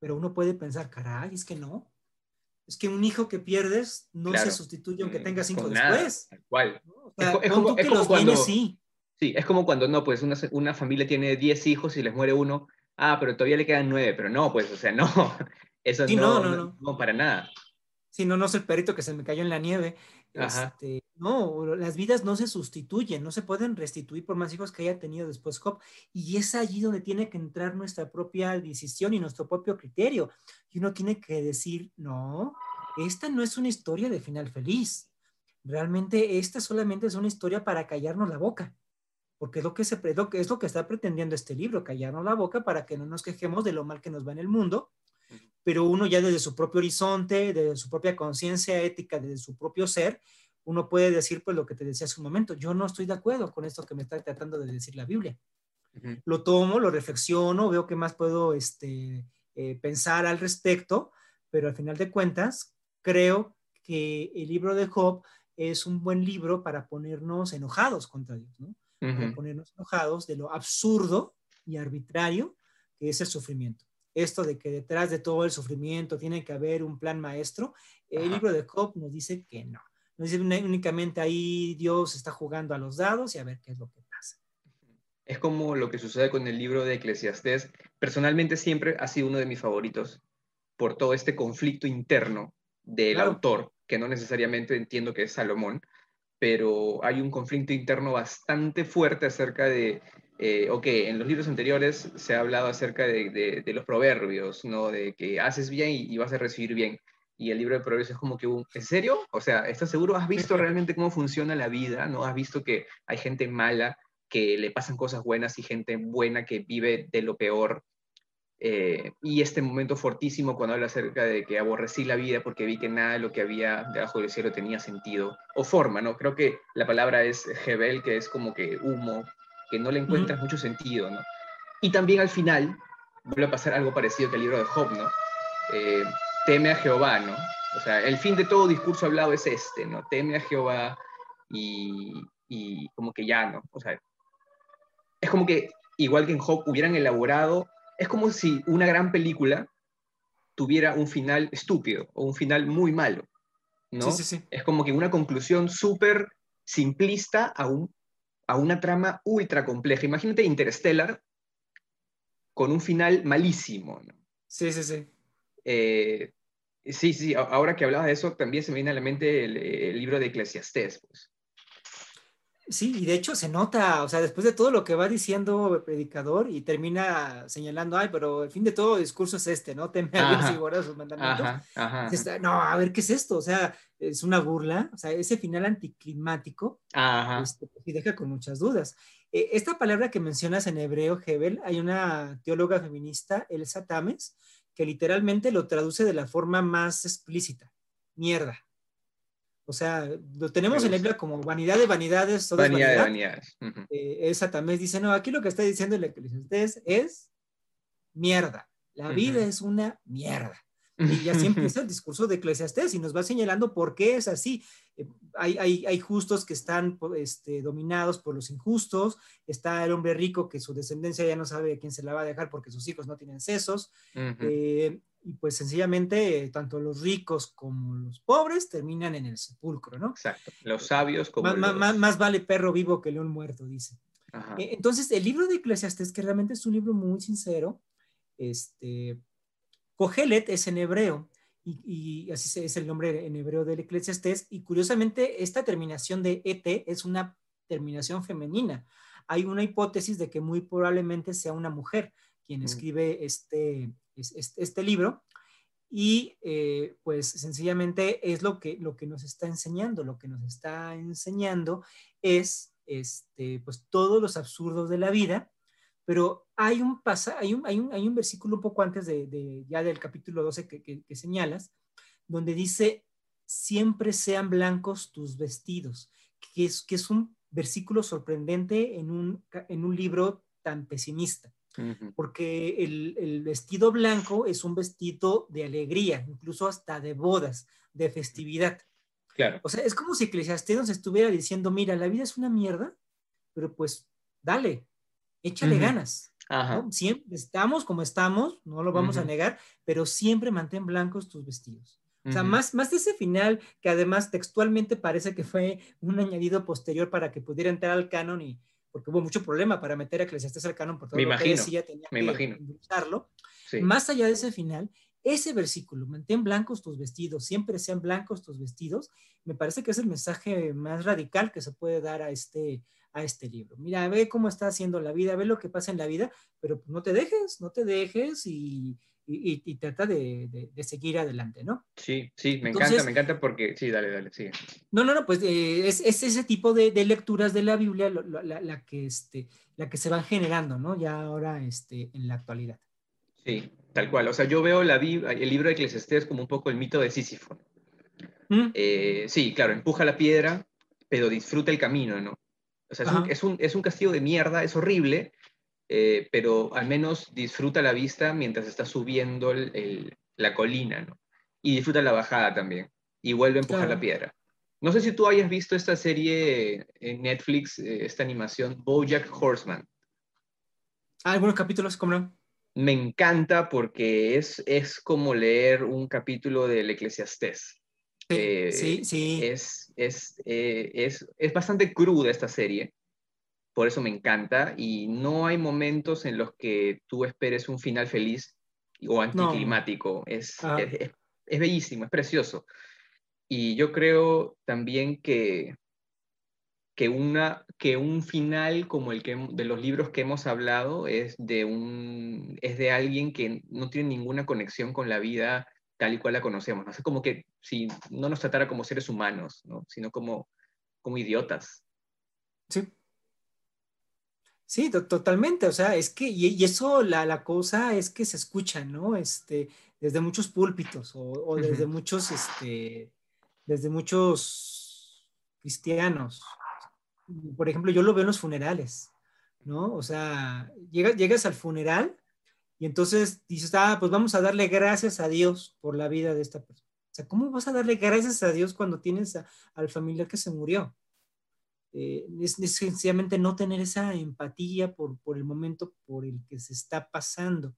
pero uno puede pensar, caray, es que no. Es que un hijo que pierdes no se sustituye aunque mm, tenga cinco después. Tal es, como, cuando, sí. sí. es como cuando no, pues una, una familia tiene diez hijos y les muere uno. Ah, pero todavía le quedan nueve, pero no, pues, o sea, no. <laughs> Eso no, no, no, no, para nada. Sí, no, no es el perrito que se me cayó en la nieve. Este, no, las vidas no se sustituyen, no se pueden restituir por más hijos que haya tenido después Job. Y es allí donde tiene que entrar nuestra propia decisión y nuestro propio criterio. Y uno tiene que decir, no, esta no es una historia de final feliz. Realmente esta solamente es una historia para callarnos la boca. Porque es lo que, se, es lo que está pretendiendo este libro, callarnos la boca para que no nos quejemos de lo mal que nos va en el mundo pero uno ya desde su propio horizonte, desde su propia conciencia ética, desde su propio ser, uno puede decir pues lo que te decía hace un momento, yo no estoy de acuerdo con esto que me está tratando de decir la Biblia. Lo tomo, lo reflexiono, veo qué más puedo este, eh, pensar al respecto, pero al final de cuentas creo que el libro de Job es un buen libro para ponernos enojados contra Dios, ¿no? Para ponernos enojados de lo absurdo y arbitrario que es el sufrimiento esto de que detrás de todo el sufrimiento tiene que haber un plan maestro, el libro de Job nos dice que no. Nos dice únicamente ahí Dios está jugando a los dados y a ver qué es lo que pasa. Es como lo que sucede con el libro de Eclesiastés. Personalmente siempre ha sido uno de mis favoritos por todo este conflicto interno del autor, que no necesariamente entiendo que es Salomón, pero hay un conflicto interno bastante fuerte acerca de eh, ok, en los libros anteriores se ha hablado acerca de, los proverbios, ¿no? De que haces bien y, vas a recibir bien. Y el libro de proverbios es como que, un, ¿en serio? O sea, ¿estás seguro? ¿Has visto realmente cómo funciona la vida? ¿No? ¿Has visto que hay gente mala que le pasan cosas buenas y gente buena que vive de lo peor? Eh, y este momento fortísimo cuando habla acerca de que aborrecí la vida porque vi que nada de lo que había debajo del cielo tenía sentido o forma, ¿no? Creo que la palabra es Jebel, que es como que humo, que no le encuentras mucho sentido, ¿no? Y también al final vuelve a pasar algo parecido que el libro de Job, ¿no? Eh, teme a Jehová, ¿no? O sea, el fin de todo discurso hablado es este, ¿no? Teme a Jehová y, y como que ya, ¿no? O sea, es como que igual que en Job hubieran elaborado, es como si una gran película tuviera un final estúpido o un final muy malo, ¿no? Sí, sí, sí. Es como que una conclusión súper simplista a un a una trama ultra compleja. Imagínate Interstellar con un final malísimo. Sí, sí, sí. Eh, sí, sí, ahora que hablabas de eso, también se me viene a la mente el, libro de Eclesiastés. Pues. Sí, y de hecho se nota, o sea, después de todo lo que va diciendo el predicador y termina señalando, ay, pero el fin de todo discurso es este, ¿no? Teme a Dios y guarda sus mandamientos. no, a ver, ¿qué es esto? O sea, es una burla, o sea, ese final anticlimático, este, pues, y deja con muchas dudas. Eh, esta palabra que mencionas en hebreo, Hebel, hay una teóloga feminista, Elsa Tames, que literalmente lo traduce de la forma más explícita, mierda. O sea, lo tenemos en la Biblia como vanidad de vanidades. vanidad, de vanidades. Eh, esa también dice, no, aquí lo que está diciendo el Eclesiastés es mierda. La vida es una mierda. Y ya siempre <laughs> empieza el discurso de Eclesiastés y nos va señalando por qué es así. Eh, hay, hay, hay, justos que están este, dominados por los injustos, está el hombre rico que su descendencia ya no sabe a quién se la va a dejar porque sus hijos no tienen sesos. Eh, y pues sencillamente tanto los ricos como los pobres terminan en el sepulcro, ¿no? Exacto. Los sabios como más, más, vale perro vivo que león muerto, dice. Eh, entonces, el libro de Eclesiastés, que realmente es un libro muy sincero, este, Cogelet es en hebreo y, así es el nombre en hebreo del Eclesiastés y curiosamente esta terminación de et es una terminación femenina. Hay una hipótesis de que muy probablemente sea una mujer quien mm. escribe este, este, libro y eh, pues sencillamente es lo que, lo que nos está enseñando, lo que nos está enseñando es este, pues todos los absurdos de la vida pero hay un, pasa, hay un, hay un, hay un versículo un poco antes de, ya del capítulo 12 que, que, señalas, donde dice, siempre sean blancos tus vestidos, que es, que es un versículo sorprendente en un, en un libro tan pesimista, porque el, el, vestido blanco es un vestido de alegría, incluso hasta de bodas, de festividad. Claro. O sea, es como si Eclesiastés nos estuviera diciendo, mira, la vida es una mierda, pero pues dale, échale ganas. Siempre estamos como estamos, no lo vamos a negar, pero siempre mantén blancos tus vestidos. O sea, más, más de ese final, que además textualmente parece que fue un añadido posterior para que pudiera entrar al canon y porque hubo mucho problema para meter a Eclesiastes al canon por todo me lo imagino, que decía, tenía me que imagino. Más allá de ese final, ese versículo, mantén blancos tus vestidos, siempre sean blancos tus vestidos, me parece que es el mensaje más radical que se puede dar a este, a este libro. Mira, ve cómo está haciendo la vida, ve lo que pasa en la vida, pero no te dejes, no te dejes y, y, trata de, de, seguir adelante, ¿no? Sí, sí, me encanta, me encanta porque, sí, dale, dale, sigue. No, no, no, pues eh, es, es, ese tipo de, lecturas de la Biblia la, la, que, este, la que se van generando, ¿no? Ya ahora este, en la actualidad. Sí, tal cual. O sea, yo veo la, el libro de Eclesiastés como un poco el mito de Sísifo. ¿Mm? Eh, sí, claro, empuja la piedra, pero disfruta el camino, ¿no? O sea, es un, es, un, castigo de mierda, es horrible, eh, pero al menos disfruta la vista mientras está subiendo la colina, ¿no? Y disfruta la bajada también. Y vuelve a empujar la piedra. No sé si tú hayas visto esta serie en Netflix, eh, esta animación, Bojack Horseman. Ah, algunos capítulos, ¿cómo no? Me encanta porque es, es como leer un capítulo del Eclesiastés. Sí, sí, eh, Es, es, eh, es, es, bastante cruda esta serie, por eso me encanta, y no hay momentos en los que tú esperes un final feliz o anticlimático. Es, es, es, bellísimo, es precioso. Y yo creo también que, que, una, que un final como el que, de los libros que hemos hablado es de, un, es de alguien que no tiene ninguna conexión con la vida tal y cual la conocemos. ¿no? como que si no nos tratara como seres humanos, ¿no? sino como, como idiotas. Sí. Sí, totalmente. O sea, es que, y, eso, la, la, cosa es que se escucha, ¿no? Este, desde muchos púlpitos o, desde muchos, este, desde muchos cristianos. Por ejemplo, yo lo veo en los funerales, ¿no? O sea, llegas, llegas al funeral y entonces dices, ah, pues vamos a darle gracias a Dios por la vida de esta persona. O sea, ¿cómo vas a darle gracias a Dios cuando tienes al familiar que se murió? Eh, es, sencillamente no tener esa empatía por, por, el momento por el que se está pasando.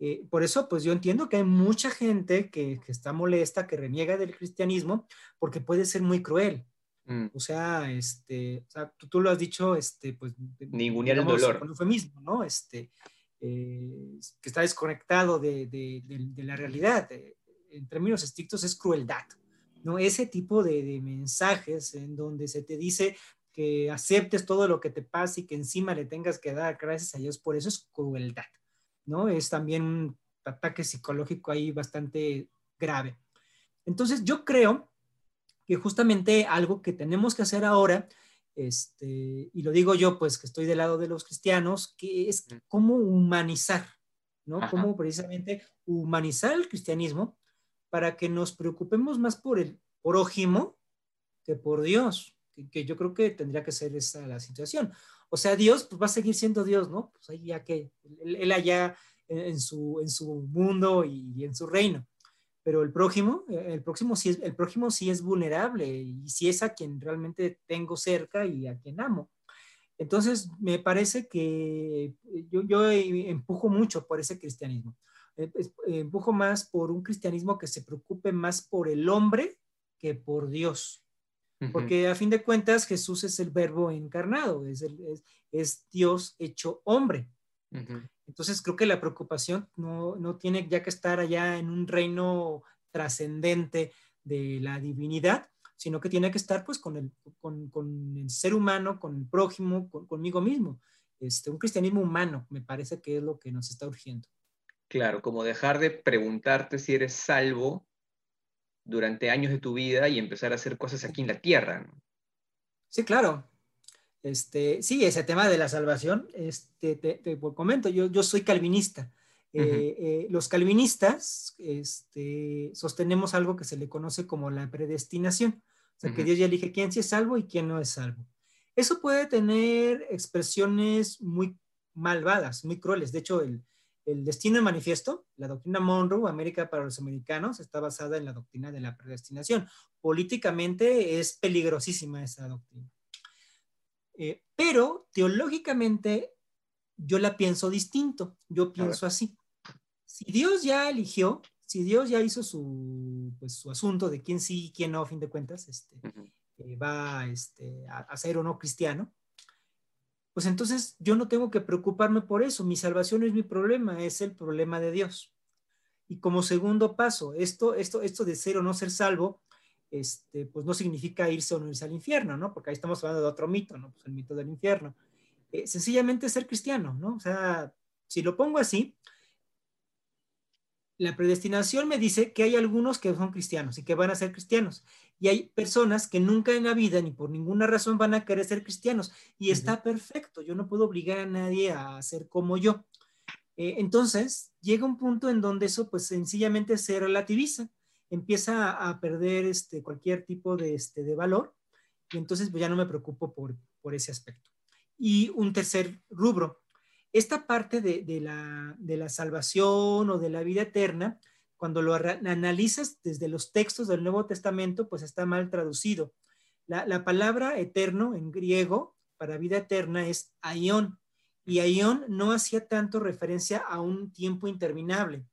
Eh, por eso, pues yo entiendo que hay mucha gente que, que, está molesta, que reniega del cristianismo, porque puede ser muy cruel. Mm. O sea, este, o sea, tú, tú, lo has dicho, este, pues... Ningún el dolor. Con eufemismo, ¿no? Este, eh, que está desconectado de, de, la realidad. Eh, en términos estrictos es crueldad, ¿no? Ese tipo de, mensajes en donde se te dice que aceptes todo lo que te pasa y que encima le tengas que dar gracias a Dios, por eso es crueldad, ¿no? Es también un ataque psicológico ahí bastante grave. Entonces yo creo que justamente algo que tenemos que hacer ahora este, y lo digo yo, pues que estoy del lado de los cristianos, que es cómo humanizar ¿no? Cómo precisamente humanizar el cristianismo para que nos preocupemos más por el prójimo que por Dios, que, yo creo que tendría que ser esa la situación. O sea, Dios pues, va a seguir siendo Dios, ¿no? Pues ahí ya que él, allá en, su, en su mundo y, en su reino. Pero el prójimo, el próximo sí es, el prójimo sí es vulnerable y sí es a quien realmente tengo cerca y a quien amo. Entonces, me parece que yo, yo empujo mucho por ese cristianismo. Eh, empujo más por un cristianismo que se preocupe más por el hombre que por Dios. Porque a fin de cuentas Jesús es el verbo encarnado, es, es, Dios hecho hombre. Entonces creo que la preocupación no, no, tiene ya que estar allá en un reino trascendente de la divinidad, sino que tiene que estar pues con el, con, con el ser humano, con el prójimo, conmigo mismo. Este, un cristianismo humano me parece que es lo que nos está urgiendo. Claro, como dejar de preguntarte si eres salvo durante años de tu vida y empezar a hacer cosas aquí en la tierra. Sí, claro. Este, sí, ese tema de la salvación, este, te, comento, yo, yo soy calvinista. Eh, eh, los calvinistas este, sostenemos algo que se le conoce como la predestinación, o sea, que Dios ya elige quién sí es salvo y quién no es salvo. Eso puede tener expresiones muy malvadas, muy crueles. De hecho, el, el destino en manifiesto, la doctrina Monroe, América para los americanos, está basada en la doctrina de la predestinación. Políticamente es peligrosísima esa doctrina. Eh, pero teológicamente yo la pienso distinto, yo pienso así. Si Dios ya eligió, si Dios ya hizo su, pues, su asunto de quién sí y quién no, a fin de cuentas, este, eh, va este, a, a ser o no cristiano, pues entonces yo no tengo que preocuparme por eso. Mi salvación no es mi problema, es el problema de Dios. Y como segundo paso, esto, esto, esto de ser o no ser salvo, este, pues no significa irse o no irse al infierno, ¿no? Porque ahí estamos hablando de otro mito, ¿no? Pues el mito del infierno. Eh, sencillamente ser cristiano, ¿no? O sea, si lo pongo así, la predestinación me dice que hay algunos que son cristianos y que van a ser cristianos. Y hay personas que nunca en la vida ni por ninguna razón van a querer ser cristianos. Y está perfecto. Yo no puedo obligar a nadie a ser como yo. Eh, entonces, llega un punto en donde eso pues sencillamente se relativiza. Empieza a, perder este, cualquier tipo de, este, de valor. Y entonces pues, ya no me preocupo por, ese aspecto. Y un tercer rubro, esta parte de, la, salvación o de la vida eterna, cuando lo analizas desde los textos del Nuevo Testamento, pues está mal traducido. La, palabra eterno en griego para vida eterna es aion, y aion no hacía tanto referencia a un tiempo interminable.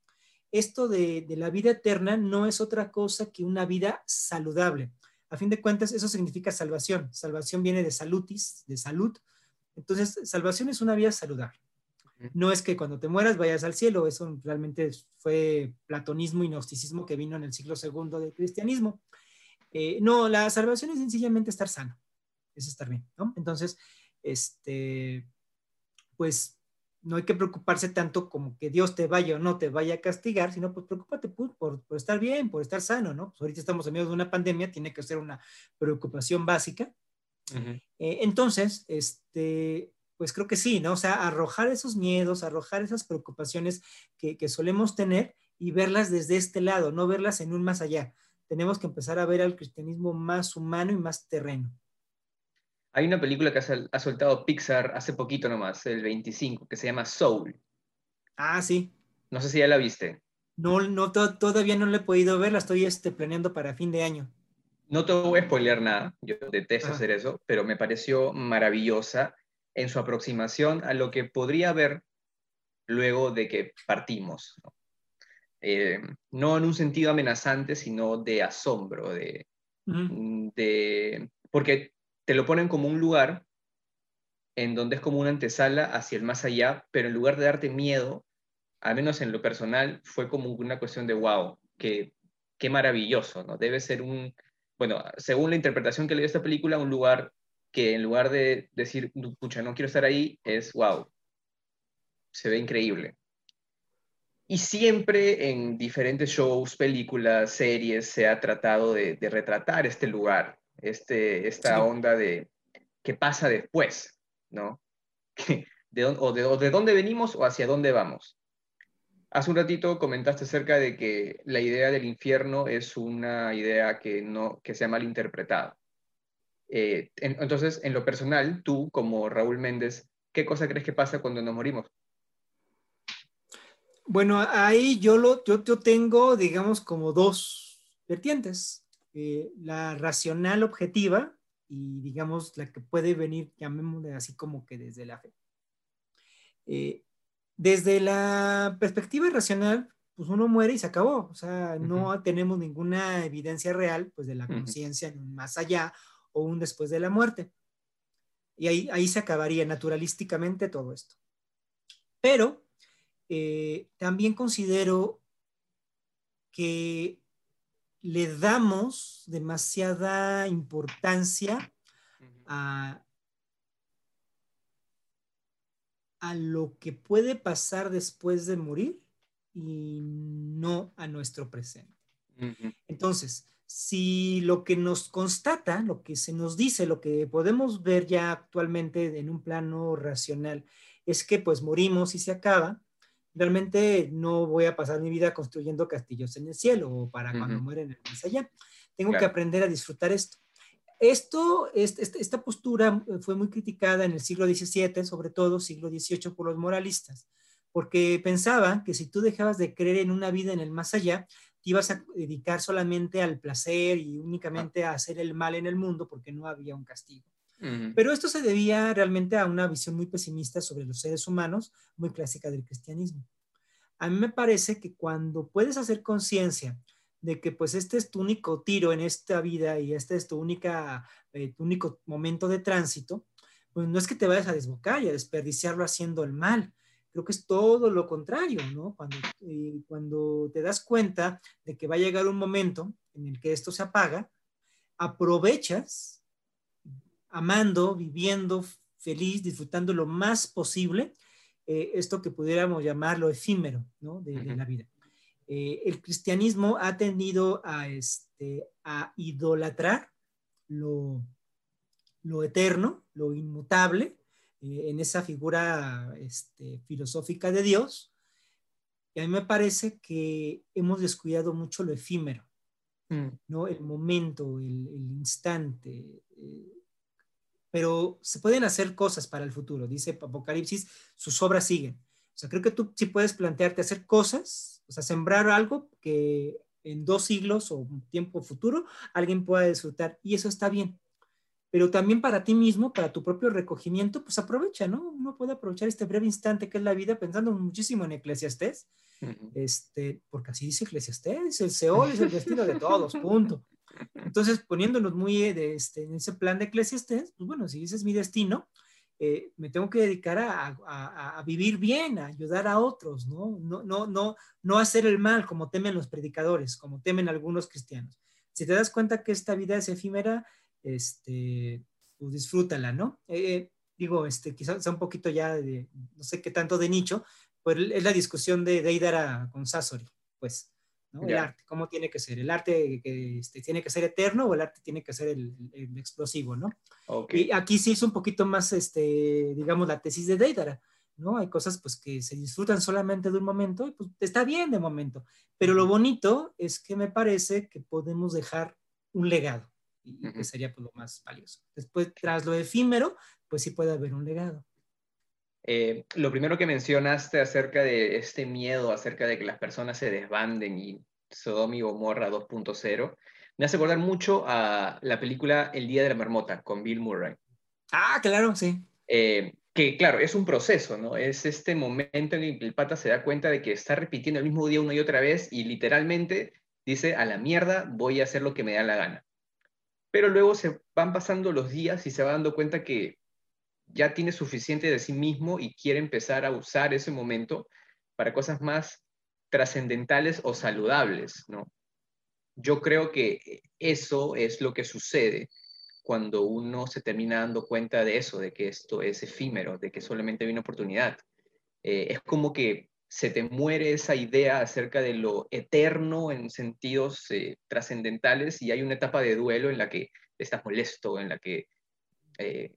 Esto de, de la vida eterna no es otra cosa que una vida saludable. A fin de cuentas, eso significa salvación. Salvación viene de salutis, de salud. Entonces, salvación es una vida saludable. No es que cuando te mueras vayas al cielo, eso realmente fue platonismo y gnosticismo que vino en el siglo segundo del cristianismo. Eh, no, la salvación es sencillamente estar sano, es estar bien, ¿no? Entonces, este, pues no hay que preocuparse tanto como que Dios te vaya o no te vaya a castigar, sino pues preocúpate por, por, estar bien, por estar sano, ¿no? Pues ahorita estamos en medio de una pandemia, tiene que ser una preocupación básica. Eh, entonces, este, pues creo que sí, ¿no? O sea, arrojar esos miedos, arrojar esas preocupaciones que, solemos tener y verlas desde este lado, no verlas en un más allá. Tenemos que empezar a ver al cristianismo más humano y más terreno. Hay una película que ha soltado Pixar hace poquito nomás, el 25, que se llama Soul. Ah, sí. No sé si ya la viste. No, no todavía no la he podido ver, la estoy este, planeando para fin de año. No te voy a spoilear nada, yo detesto hacer eso, pero me pareció maravillosa en su aproximación a lo que podría haber luego de que partimos. Eh, ¿no? en un sentido amenazante, sino de asombro, de, de, porque te lo ponen como un lugar en donde es como una antesala hacia el más allá, pero en lugar de darte miedo, al menos en lo personal, fue como una cuestión de wow, qué, qué maravilloso, ¿no? Debe ser un, bueno, según la interpretación que le dio esta película, un lugar que en lugar de decir, pucha, no quiero estar ahí, es, wow, se ve increíble. Y siempre en diferentes shows, películas, series, se ha tratado de, retratar este lugar, este, esta onda de qué pasa después, ¿no? <laughs> De, o, de, de, dónde venimos o hacia dónde vamos. Hace un ratito comentaste acerca de que la idea del infierno es una idea que, no, que se ha malinterpretada. Eh, entonces, en lo personal, tú como Raúl Méndez, ¿qué cosa crees que pasa cuando nos morimos? Bueno, ahí yo, lo, yo, tengo, digamos, como dos vertientes. Eh, la racional objetiva y, digamos, la que puede venir, llamémosle así como que desde la fe. Eh, desde la perspectiva racional, pues uno muere y se acabó. O sea, no tenemos ninguna evidencia real, pues, de la conciencia más allá o un después de la muerte. Y ahí, ahí se acabaría naturalísticamente todo esto. Pero eh, también considero que le damos demasiada importancia a, a lo que puede pasar después de morir y no a nuestro presente. Entonces, si lo que nos constata, lo que se nos dice, lo que podemos ver ya actualmente en un plano racional, es que pues morimos y se acaba, realmente no voy a pasar mi vida construyendo castillos en el cielo o para cuando mueren en el más allá. Tengo que aprender a disfrutar esto. Esto, esta postura eh, fue muy criticada en el siglo XVII, sobre todo siglo XVIII, por los moralistas, porque pensaban que si tú dejabas de creer en una vida en el más allá, te ibas a dedicar solamente al placer y únicamente a hacer el mal en el mundo porque no había un castigo. Pero esto se debía realmente a una visión muy pesimista sobre los seres humanos, muy clásica del cristianismo. A mí me parece que cuando puedes hacer conciencia de que pues este es tu único tiro en esta vida y este es tu, única, eh, tu único momento de tránsito, pues no es que te vayas a desbocar y a desperdiciarlo haciendo el mal. Creo que es todo lo contrario, ¿no? Cuando, eh, cuando te das cuenta de que va a llegar un momento en el que esto se apaga, aprovechas amando, viviendo feliz, disfrutando lo más posible eh, esto que pudiéramos llamarlo efímero, ¿no? De, la vida. Eh, el cristianismo ha tendido a, este, a idolatrar lo, lo eterno, lo inmutable, eh, en esa figura este, filosófica de Dios. Y a mí me parece que hemos descuidado mucho lo efímero, mm. ¿no? El momento, el, el instante. Pero se pueden hacer cosas para el futuro. Dice Apocalipsis, sus obras siguen. O sea, creo que tú sí puedes plantearte hacer cosas, o sea, sembrar algo que en dos siglos o un tiempo futuro alguien pueda disfrutar y eso está bien. Pero también para ti mismo, para tu propio recogimiento, pues aprovecha, ¿no? Uno puede aprovechar este breve instante que es la vida pensando muchísimo en Eclesiastés, este, porque así dice Eclesiastés, el Seol es el destino de <laughs> todos, punto. Entonces, poniéndonos muy eh, este, en ese plan de Eclesiastés, pues bueno, si ese es mi destino, eh, me tengo que dedicar a, vivir bien, a ayudar a otros, ¿no? No, no, no, no hacer el mal como temen los predicadores, como temen algunos cristianos. Si te das cuenta que esta vida es efímera, este, pues disfrútala, ¿no? Eh, digo, este, quizás un poquito ya de, no sé qué tanto de nicho, pues es la discusión de Deidara con Sassori, pues. El arte, ¿cómo tiene que ser? ¿El arte que este, tiene que ser eterno o el arte tiene que ser el, explosivo, no? Y aquí sí es un poquito más, este, digamos, la tesis de Deidara, ¿no? Hay cosas pues que se disfrutan solamente de un momento y pues está bien de momento, pero lo bonito es que me parece que podemos dejar un legado y que sería pues, lo más valioso. Después, tras lo efímero, pues sí puede haber un legado. Eh, lo primero que mencionaste acerca de este miedo, acerca de que las personas se desbanden y Sodom y Gomorra 2.0, me hace acordar mucho a la película El Día de la Marmota con Bill Murray. Ah, claro, sí. Eh, que claro, es un proceso, ¿no? Es este momento en el que el pata se da cuenta de que está repitiendo el mismo día una y otra vez y literalmente dice, a la mierda, voy a hacer lo que me da la gana. Pero luego se van pasando los días y se va dando cuenta que ya tiene suficiente de sí mismo y quiere empezar a usar ese momento para cosas más trascendentales o saludables, ¿no? Yo creo que eso es lo que sucede cuando uno se termina dando cuenta de eso, de que esto es efímero, de que solamente hay una oportunidad. Eh, es como que se te muere esa idea acerca de lo eterno en sentidos eh, trascendentales y hay una etapa de duelo en la que estás molesto, en la que eh,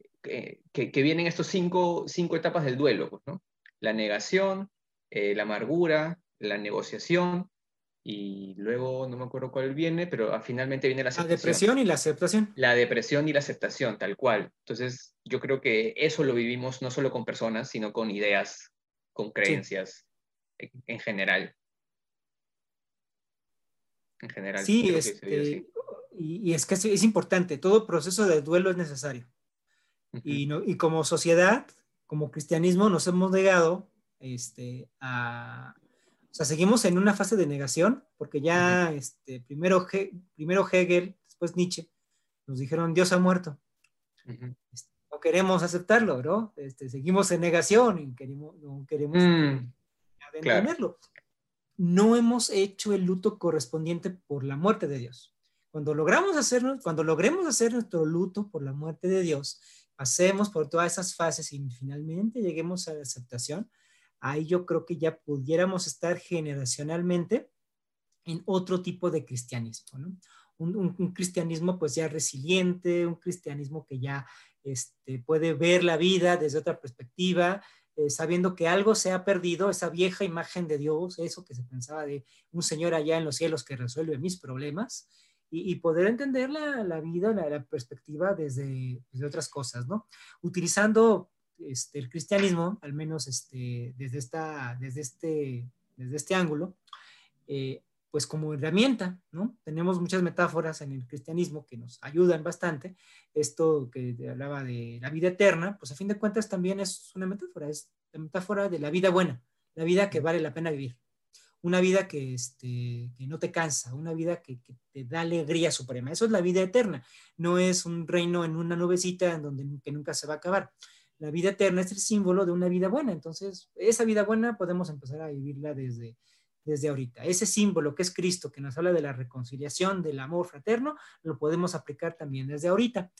que, vienen estos cinco, cinco, etapas del duelo, pues, ¿no? La negación, eh, la amargura, la negociación y luego no me acuerdo cuál viene, pero finalmente viene la aceptación. La depresión y la aceptación. La depresión y la aceptación, tal cual. Entonces, yo creo que eso lo vivimos no solo con personas, sino con ideas, con creencias en, general. En general. Sí, este, y, es que es, importante, todo proceso de duelo es necesario. Y, no, y como sociedad, como cristianismo, nos hemos negado este, a, o sea, seguimos en una fase de negación, porque ya este, primero, primero Hegel, después Nietzsche, nos dijeron Dios ha muerto. Este, no queremos aceptarlo, ¿no? Este, seguimos en negación y queremos, no queremos mm, No hemos hecho el luto correspondiente por la muerte de Dios. Cuando logramos hacernos, cuando logremos hacer nuestro luto por la muerte de Dios, pasemos por todas esas fases y finalmente lleguemos a la aceptación, ahí yo creo que ya pudiéramos estar generacionalmente en otro tipo de cristianismo. Un, cristianismo pues ya resiliente, un cristianismo que ya este, puede ver la vida desde otra perspectiva, eh, sabiendo que algo se ha perdido, esa vieja imagen de Dios, eso que se pensaba de un Señor allá en los cielos que resuelve mis problemas, y, poder entender la, vida, la, perspectiva desde, desde, otras cosas, ¿no? Utilizando este, el cristianismo, al menos este, desde, esta, desde, este, desde este ángulo, eh, pues como herramienta, ¿no? Tenemos muchas metáforas en el cristianismo que nos ayudan bastante. Esto que hablaba de la vida eterna, pues a fin de cuentas también es una metáfora, es la metáfora de la vida buena, la vida que vale la pena vivir, una vida que, este, que no te cansa, una vida que, te da alegría suprema. Eso es la vida eterna, no es un reino en una nubecita en donde que nunca se va a acabar la vida eterna es el símbolo de una vida buena. Entonces, esa vida buena podemos empezar a vivirla desde, desde ahorita. Ese símbolo que es Cristo, que nos habla de la reconciliación, del amor fraterno, lo podemos aplicar también desde ahorita.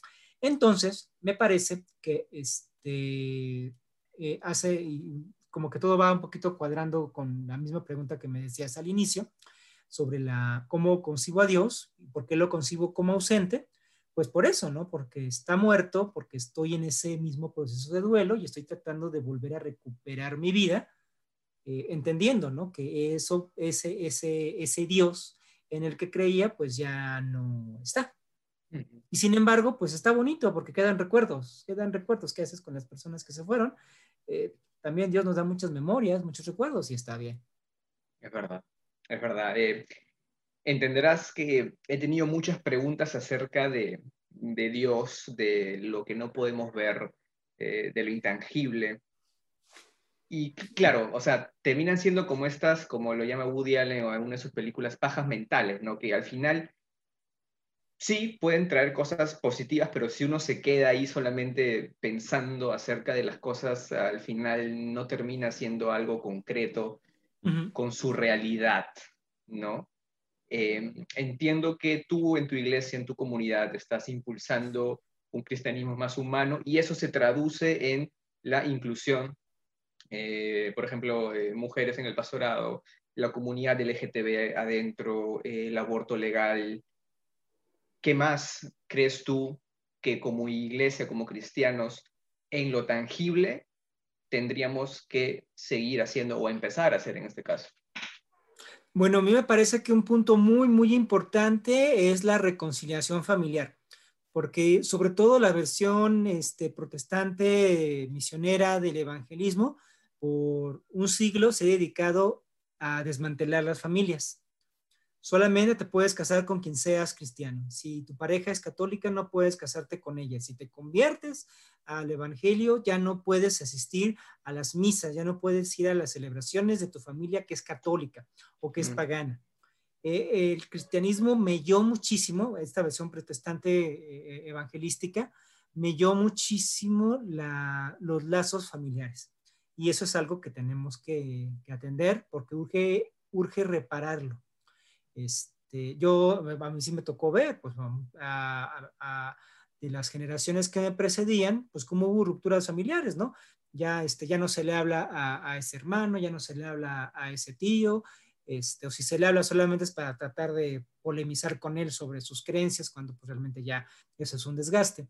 Entonces, me parece que este, eh, hace, como que todo va un poquito cuadrando con la misma pregunta que me decías al inicio, sobre la, cómo concibo a Dios, y por qué lo concibo como ausente, pues por eso, ¿no? Porque está muerto, porque estoy en ese mismo proceso de duelo y estoy tratando de volver a recuperar mi vida, eh, entendiendo, ¿no? Que eso, ese, ese, ese Dios en el que creía, pues ya no está. Y sin embargo, pues está bonito porque quedan recuerdos, quedan recuerdos que haces con las personas que se fueron. Eh, también Dios nos da muchas memorias, muchos recuerdos y está bien. Es verdad, es verdad. Eh, entenderás que he tenido muchas preguntas acerca de, Dios, de lo que no podemos ver, eh, de lo intangible. Y claro, o sea, terminan siendo como estas, como lo llama Woody Allen o alguna de sus películas, pajas mentales, ¿no? Que al final sí pueden traer cosas positivas, pero si uno se queda ahí solamente pensando acerca de las cosas, al final no termina siendo algo concreto con su realidad, ¿no? Eh, entiendo que tú en tu iglesia, en tu comunidad, estás impulsando un cristianismo más humano y eso se traduce en la inclusión, eh, por ejemplo, eh, mujeres en el pastorado, la comunidad LGTB adentro, el aborto legal. ¿Qué más crees tú que como iglesia, como cristianos, en lo tangible tendríamos que seguir haciendo o empezar a hacer en este caso? Bueno, a mí me parece que un punto muy, muy importante es la reconciliación familiar, porque sobre todo la versión este, protestante misionera del evangelismo, por un siglo se ha dedicado a desmantelar las familias. Solamente te puedes casar con quien seas cristiano. Si tu pareja es católica, no puedes casarte con ella. Si te conviertes al Evangelio, ya no puedes asistir a las misas, ya no puedes ir a las celebraciones de tu familia que es católica o que es pagana. Eh, el cristianismo melló muchísimo, esta versión protestante eh, evangelística, melló muchísimo los lazos familiares. Y eso es algo que tenemos que, atender porque urge, urge repararlo. Este, yo, a mí sí me tocó ver, pues, de las generaciones que me precedían, pues cómo hubo rupturas familiares, ¿no? Ya, este, ya no se le habla a, ese hermano, ya no se le habla a ese tío, este, o si se le habla solamente es para tratar de polemizar con él sobre sus creencias, cuando pues, realmente ya eso es un desgaste.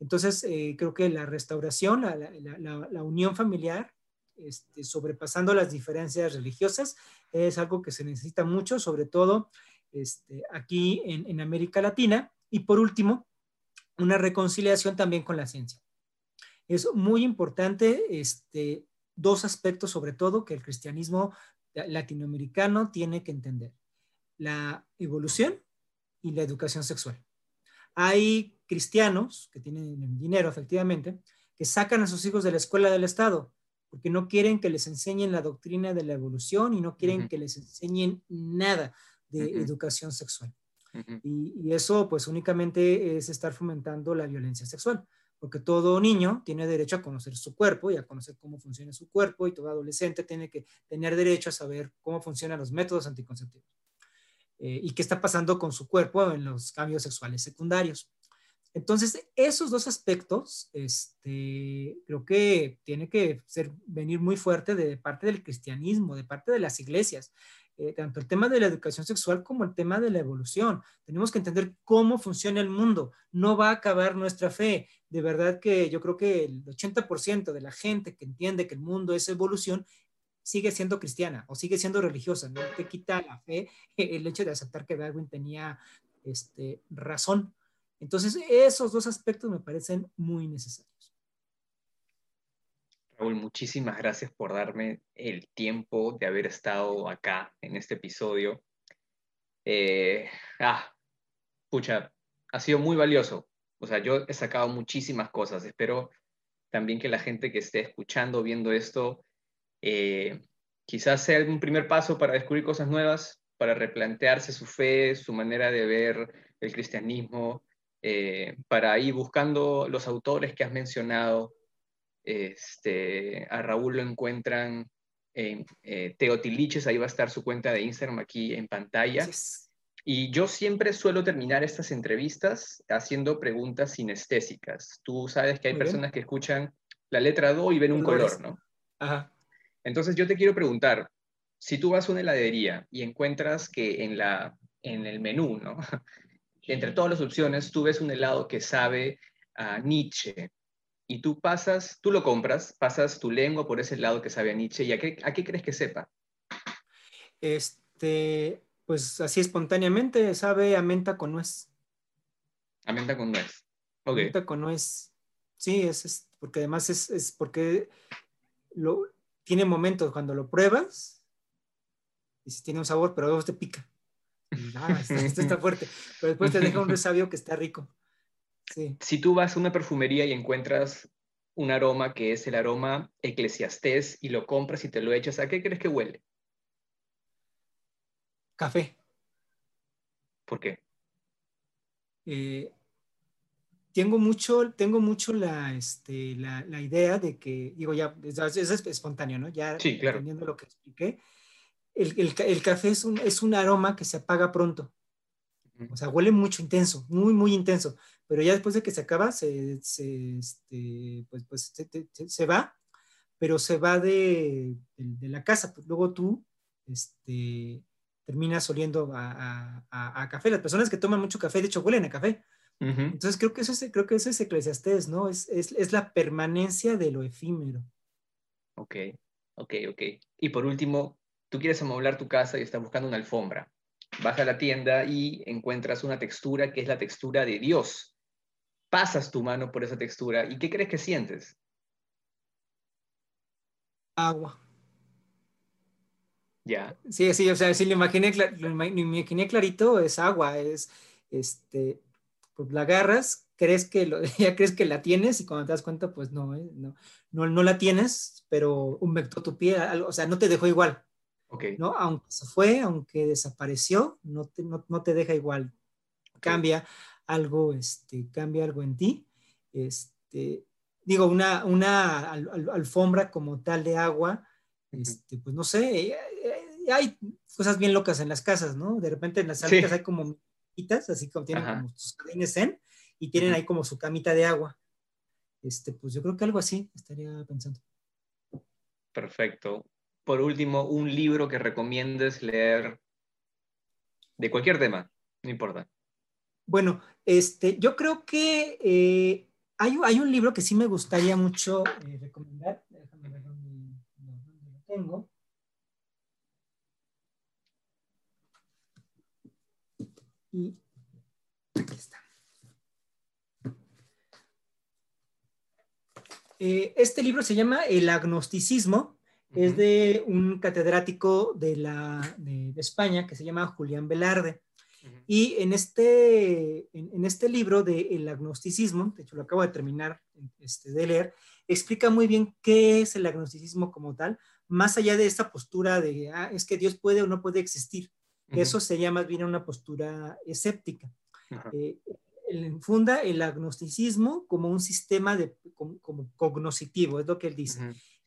Entonces, eh, creo que la restauración, la, la, la, unión familiar este, sobrepasando las diferencias religiosas. Es algo que se necesita mucho, sobre todo este, aquí en, América Latina. Y por último, una reconciliación también con la ciencia. Es muy importante este, dos aspectos, sobre todo, que el cristianismo latinoamericano tiene que entender. La evolución y la educación sexual. Hay cristianos que tienen dinero, efectivamente, que sacan a sus hijos de la escuela del Estado porque no quieren que les enseñen la doctrina de la evolución y no quieren que les enseñen nada de educación sexual. y, eso pues únicamente es estar fomentando la violencia sexual, porque todo niño tiene derecho a conocer su cuerpo y a conocer cómo funciona su cuerpo y todo adolescente tiene que tener derecho a saber cómo funcionan los métodos anticonceptivos eh, y qué está pasando con su cuerpo en los cambios sexuales secundarios. Entonces, esos dos aspectos, este, creo que tiene que ser, venir muy fuerte de parte del cristianismo, de parte de las iglesias. Eh, tanto el tema de la educación sexual como el tema de la evolución. Tenemos que entender cómo funciona el mundo. No va a acabar nuestra fe. De verdad que yo creo que el 80% de la gente que entiende que el mundo es evolución sigue siendo cristiana o sigue siendo religiosa. No te quita la fe el hecho de aceptar que Darwin tenía este, razón. Entonces, esos dos aspectos me parecen muy necesarios. Raúl, muchísimas gracias por darme el tiempo de haber estado acá en este episodio. Eh, ah, pucha, ha sido muy valioso. O sea, yo he sacado muchísimas cosas. Espero también que la gente que esté escuchando, viendo esto, eh, quizás sea un primer paso para descubrir cosas nuevas, para replantearse su fe, su manera de ver el cristianismo, eh, para ir buscando los autores que has mencionado. Este, a Raúl lo encuentran en eh, Teotiliches, ahí va a estar su cuenta de Instagram aquí en pantalla. Y yo siempre suelo terminar estas entrevistas haciendo preguntas sinestésicas. Tú sabes que hay personas que escuchan la letra Do y ven un color, ¿no? Ajá. Entonces yo te quiero preguntar, si tú vas a una heladería y encuentras que en, la, en el menú, ¿no? <laughs> entre todas las opciones, tú ves un helado que sabe a Nietzsche y tú pasas, tú lo compras, pasas tu lengua por ese helado que sabe a Nietzsche y a qué, crees que sepa? Este, pues así espontáneamente sabe a menta con nuez. A menta con nuez. Okay. Menta con nuez. Sí, es, porque además es, porque lo, tiene momentos cuando lo pruebas y si tiene un sabor, pero luego te pica. Ah, esto, está <laughs> fuerte. Pero después te deja un <laughs> resabio que está rico. Si tú vas a una perfumería y encuentras un aroma que es el aroma eclesiastés y lo compras y te lo echas, ¿a qué crees que huele? Café. ¿Por qué? Eh, tengo mucho, tengo mucho la, este, la, idea de que, digo, ya, es, espontáneo, ¿no? Ya sí, claro. entendiendo lo que expliqué, el, café es un, es un, aroma que se apaga pronto. O sea, huele mucho intenso, muy, muy intenso. Pero ya después de que se acaba, se, se este, pues, pues se, va, pero se va de, la casa. Pues luego tú este, terminas oliendo a, a, café. Las personas que toman mucho café, de hecho, huelen a café. Entonces creo que eso es, creo que eso es eclesiastés, ¿no? Es, es, es la permanencia de lo efímero. Ok, ok, ok. Y por último, tú quieres amoblar tu casa y estás buscando una alfombra. Vas a la tienda y encuentras una textura que es la textura de Dios. Pasas tu mano por esa textura y ¿qué crees que sientes? Agua. Ya. Sí, sí, o sea, si lo imaginé, lo imaginé clarito, es agua, es, este, pues la agarras, crees que lo, <laughs> ya crees que la tienes y cuando te das cuenta, pues no, ¿eh? no, no, no, la tienes, pero humectó tu pie, o sea, no te dejó igual. ¿No? Aunque se fue, aunque desapareció, no te, no, te deja igual. Cambia algo, este, cambia algo en ti. Este, digo, una, una alfombra como tal de agua, este, pues no sé, eh, eh, hay cosas bien locas en las casas, ¿no? De repente en las salitas hay como quitas, así como tienen como sus jardines en, y tienen ahí como su camita de agua. Este, pues yo creo que algo así estaría pensando. Perfecto por último, un libro que recomiendes leer de cualquier tema, no importa. Bueno, este, yo creo que eh, hay, hay, un libro que sí me gustaría mucho eh, recomendar. Déjame ver dónde lo tengo. Y aquí está. Eh, este libro se llama El agnosticismo. Es de un catedrático de, la, de, España que se llama Julián Velarde. Y en este, en, este libro de El agnosticismo, de hecho lo acabo de terminar este, de leer, explica muy bien qué es el agnosticismo como tal, más allá de esta postura de, ah, es que Dios puede o no puede existir. Eso sería más bien una postura escéptica. Eh, funda el agnosticismo como un sistema de, como, cognoscitivo, es lo que él dice.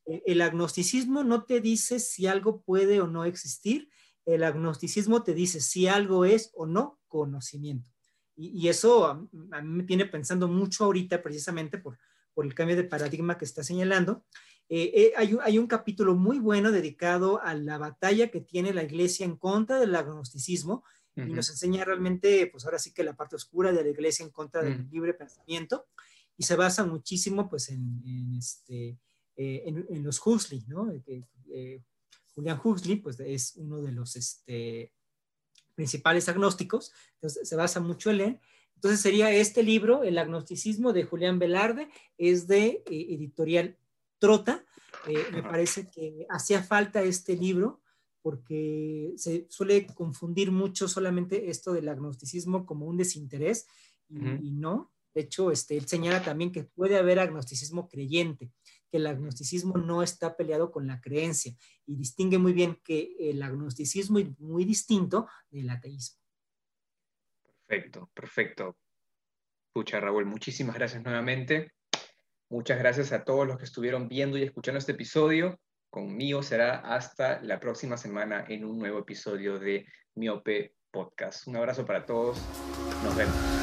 El agnosticismo no te dice si algo puede o no existir, el agnosticismo te dice si algo es o no conocimiento. Y, eso a, mí me tiene pensando mucho ahorita precisamente por, por el cambio de paradigma que está señalando. Eh, eh, hay, hay, un capítulo muy bueno dedicado a la batalla que tiene la iglesia en contra del agnosticismo y nos enseña realmente, pues ahora sí que la parte oscura de la iglesia en contra del libre pensamiento y se basa muchísimo pues en, en este, eh, en, los Huxley, ¿no? Julian Huxley, pues es uno de los este, principales agnósticos, entonces se basa mucho en él. Entonces sería este libro, El agnosticismo de Julián Velarde, es de eh, editorial Trota. Eh, me parece que hacía falta este libro porque se suele confundir mucho solamente esto del agnosticismo como un desinterés y, no. De hecho, este, él señala también que puede haber agnosticismo creyente que el agnosticismo no está peleado con la creencia y distingue muy bien que el agnosticismo es muy distinto del ateísmo. Perfecto, perfecto. Pucha, Raúl, muchísimas gracias nuevamente. Muchas gracias a todos los que estuvieron viendo y escuchando este episodio. Conmigo será hasta la próxima semana en un nuevo episodio de Miope Podcast. Un abrazo para todos. Nos vemos.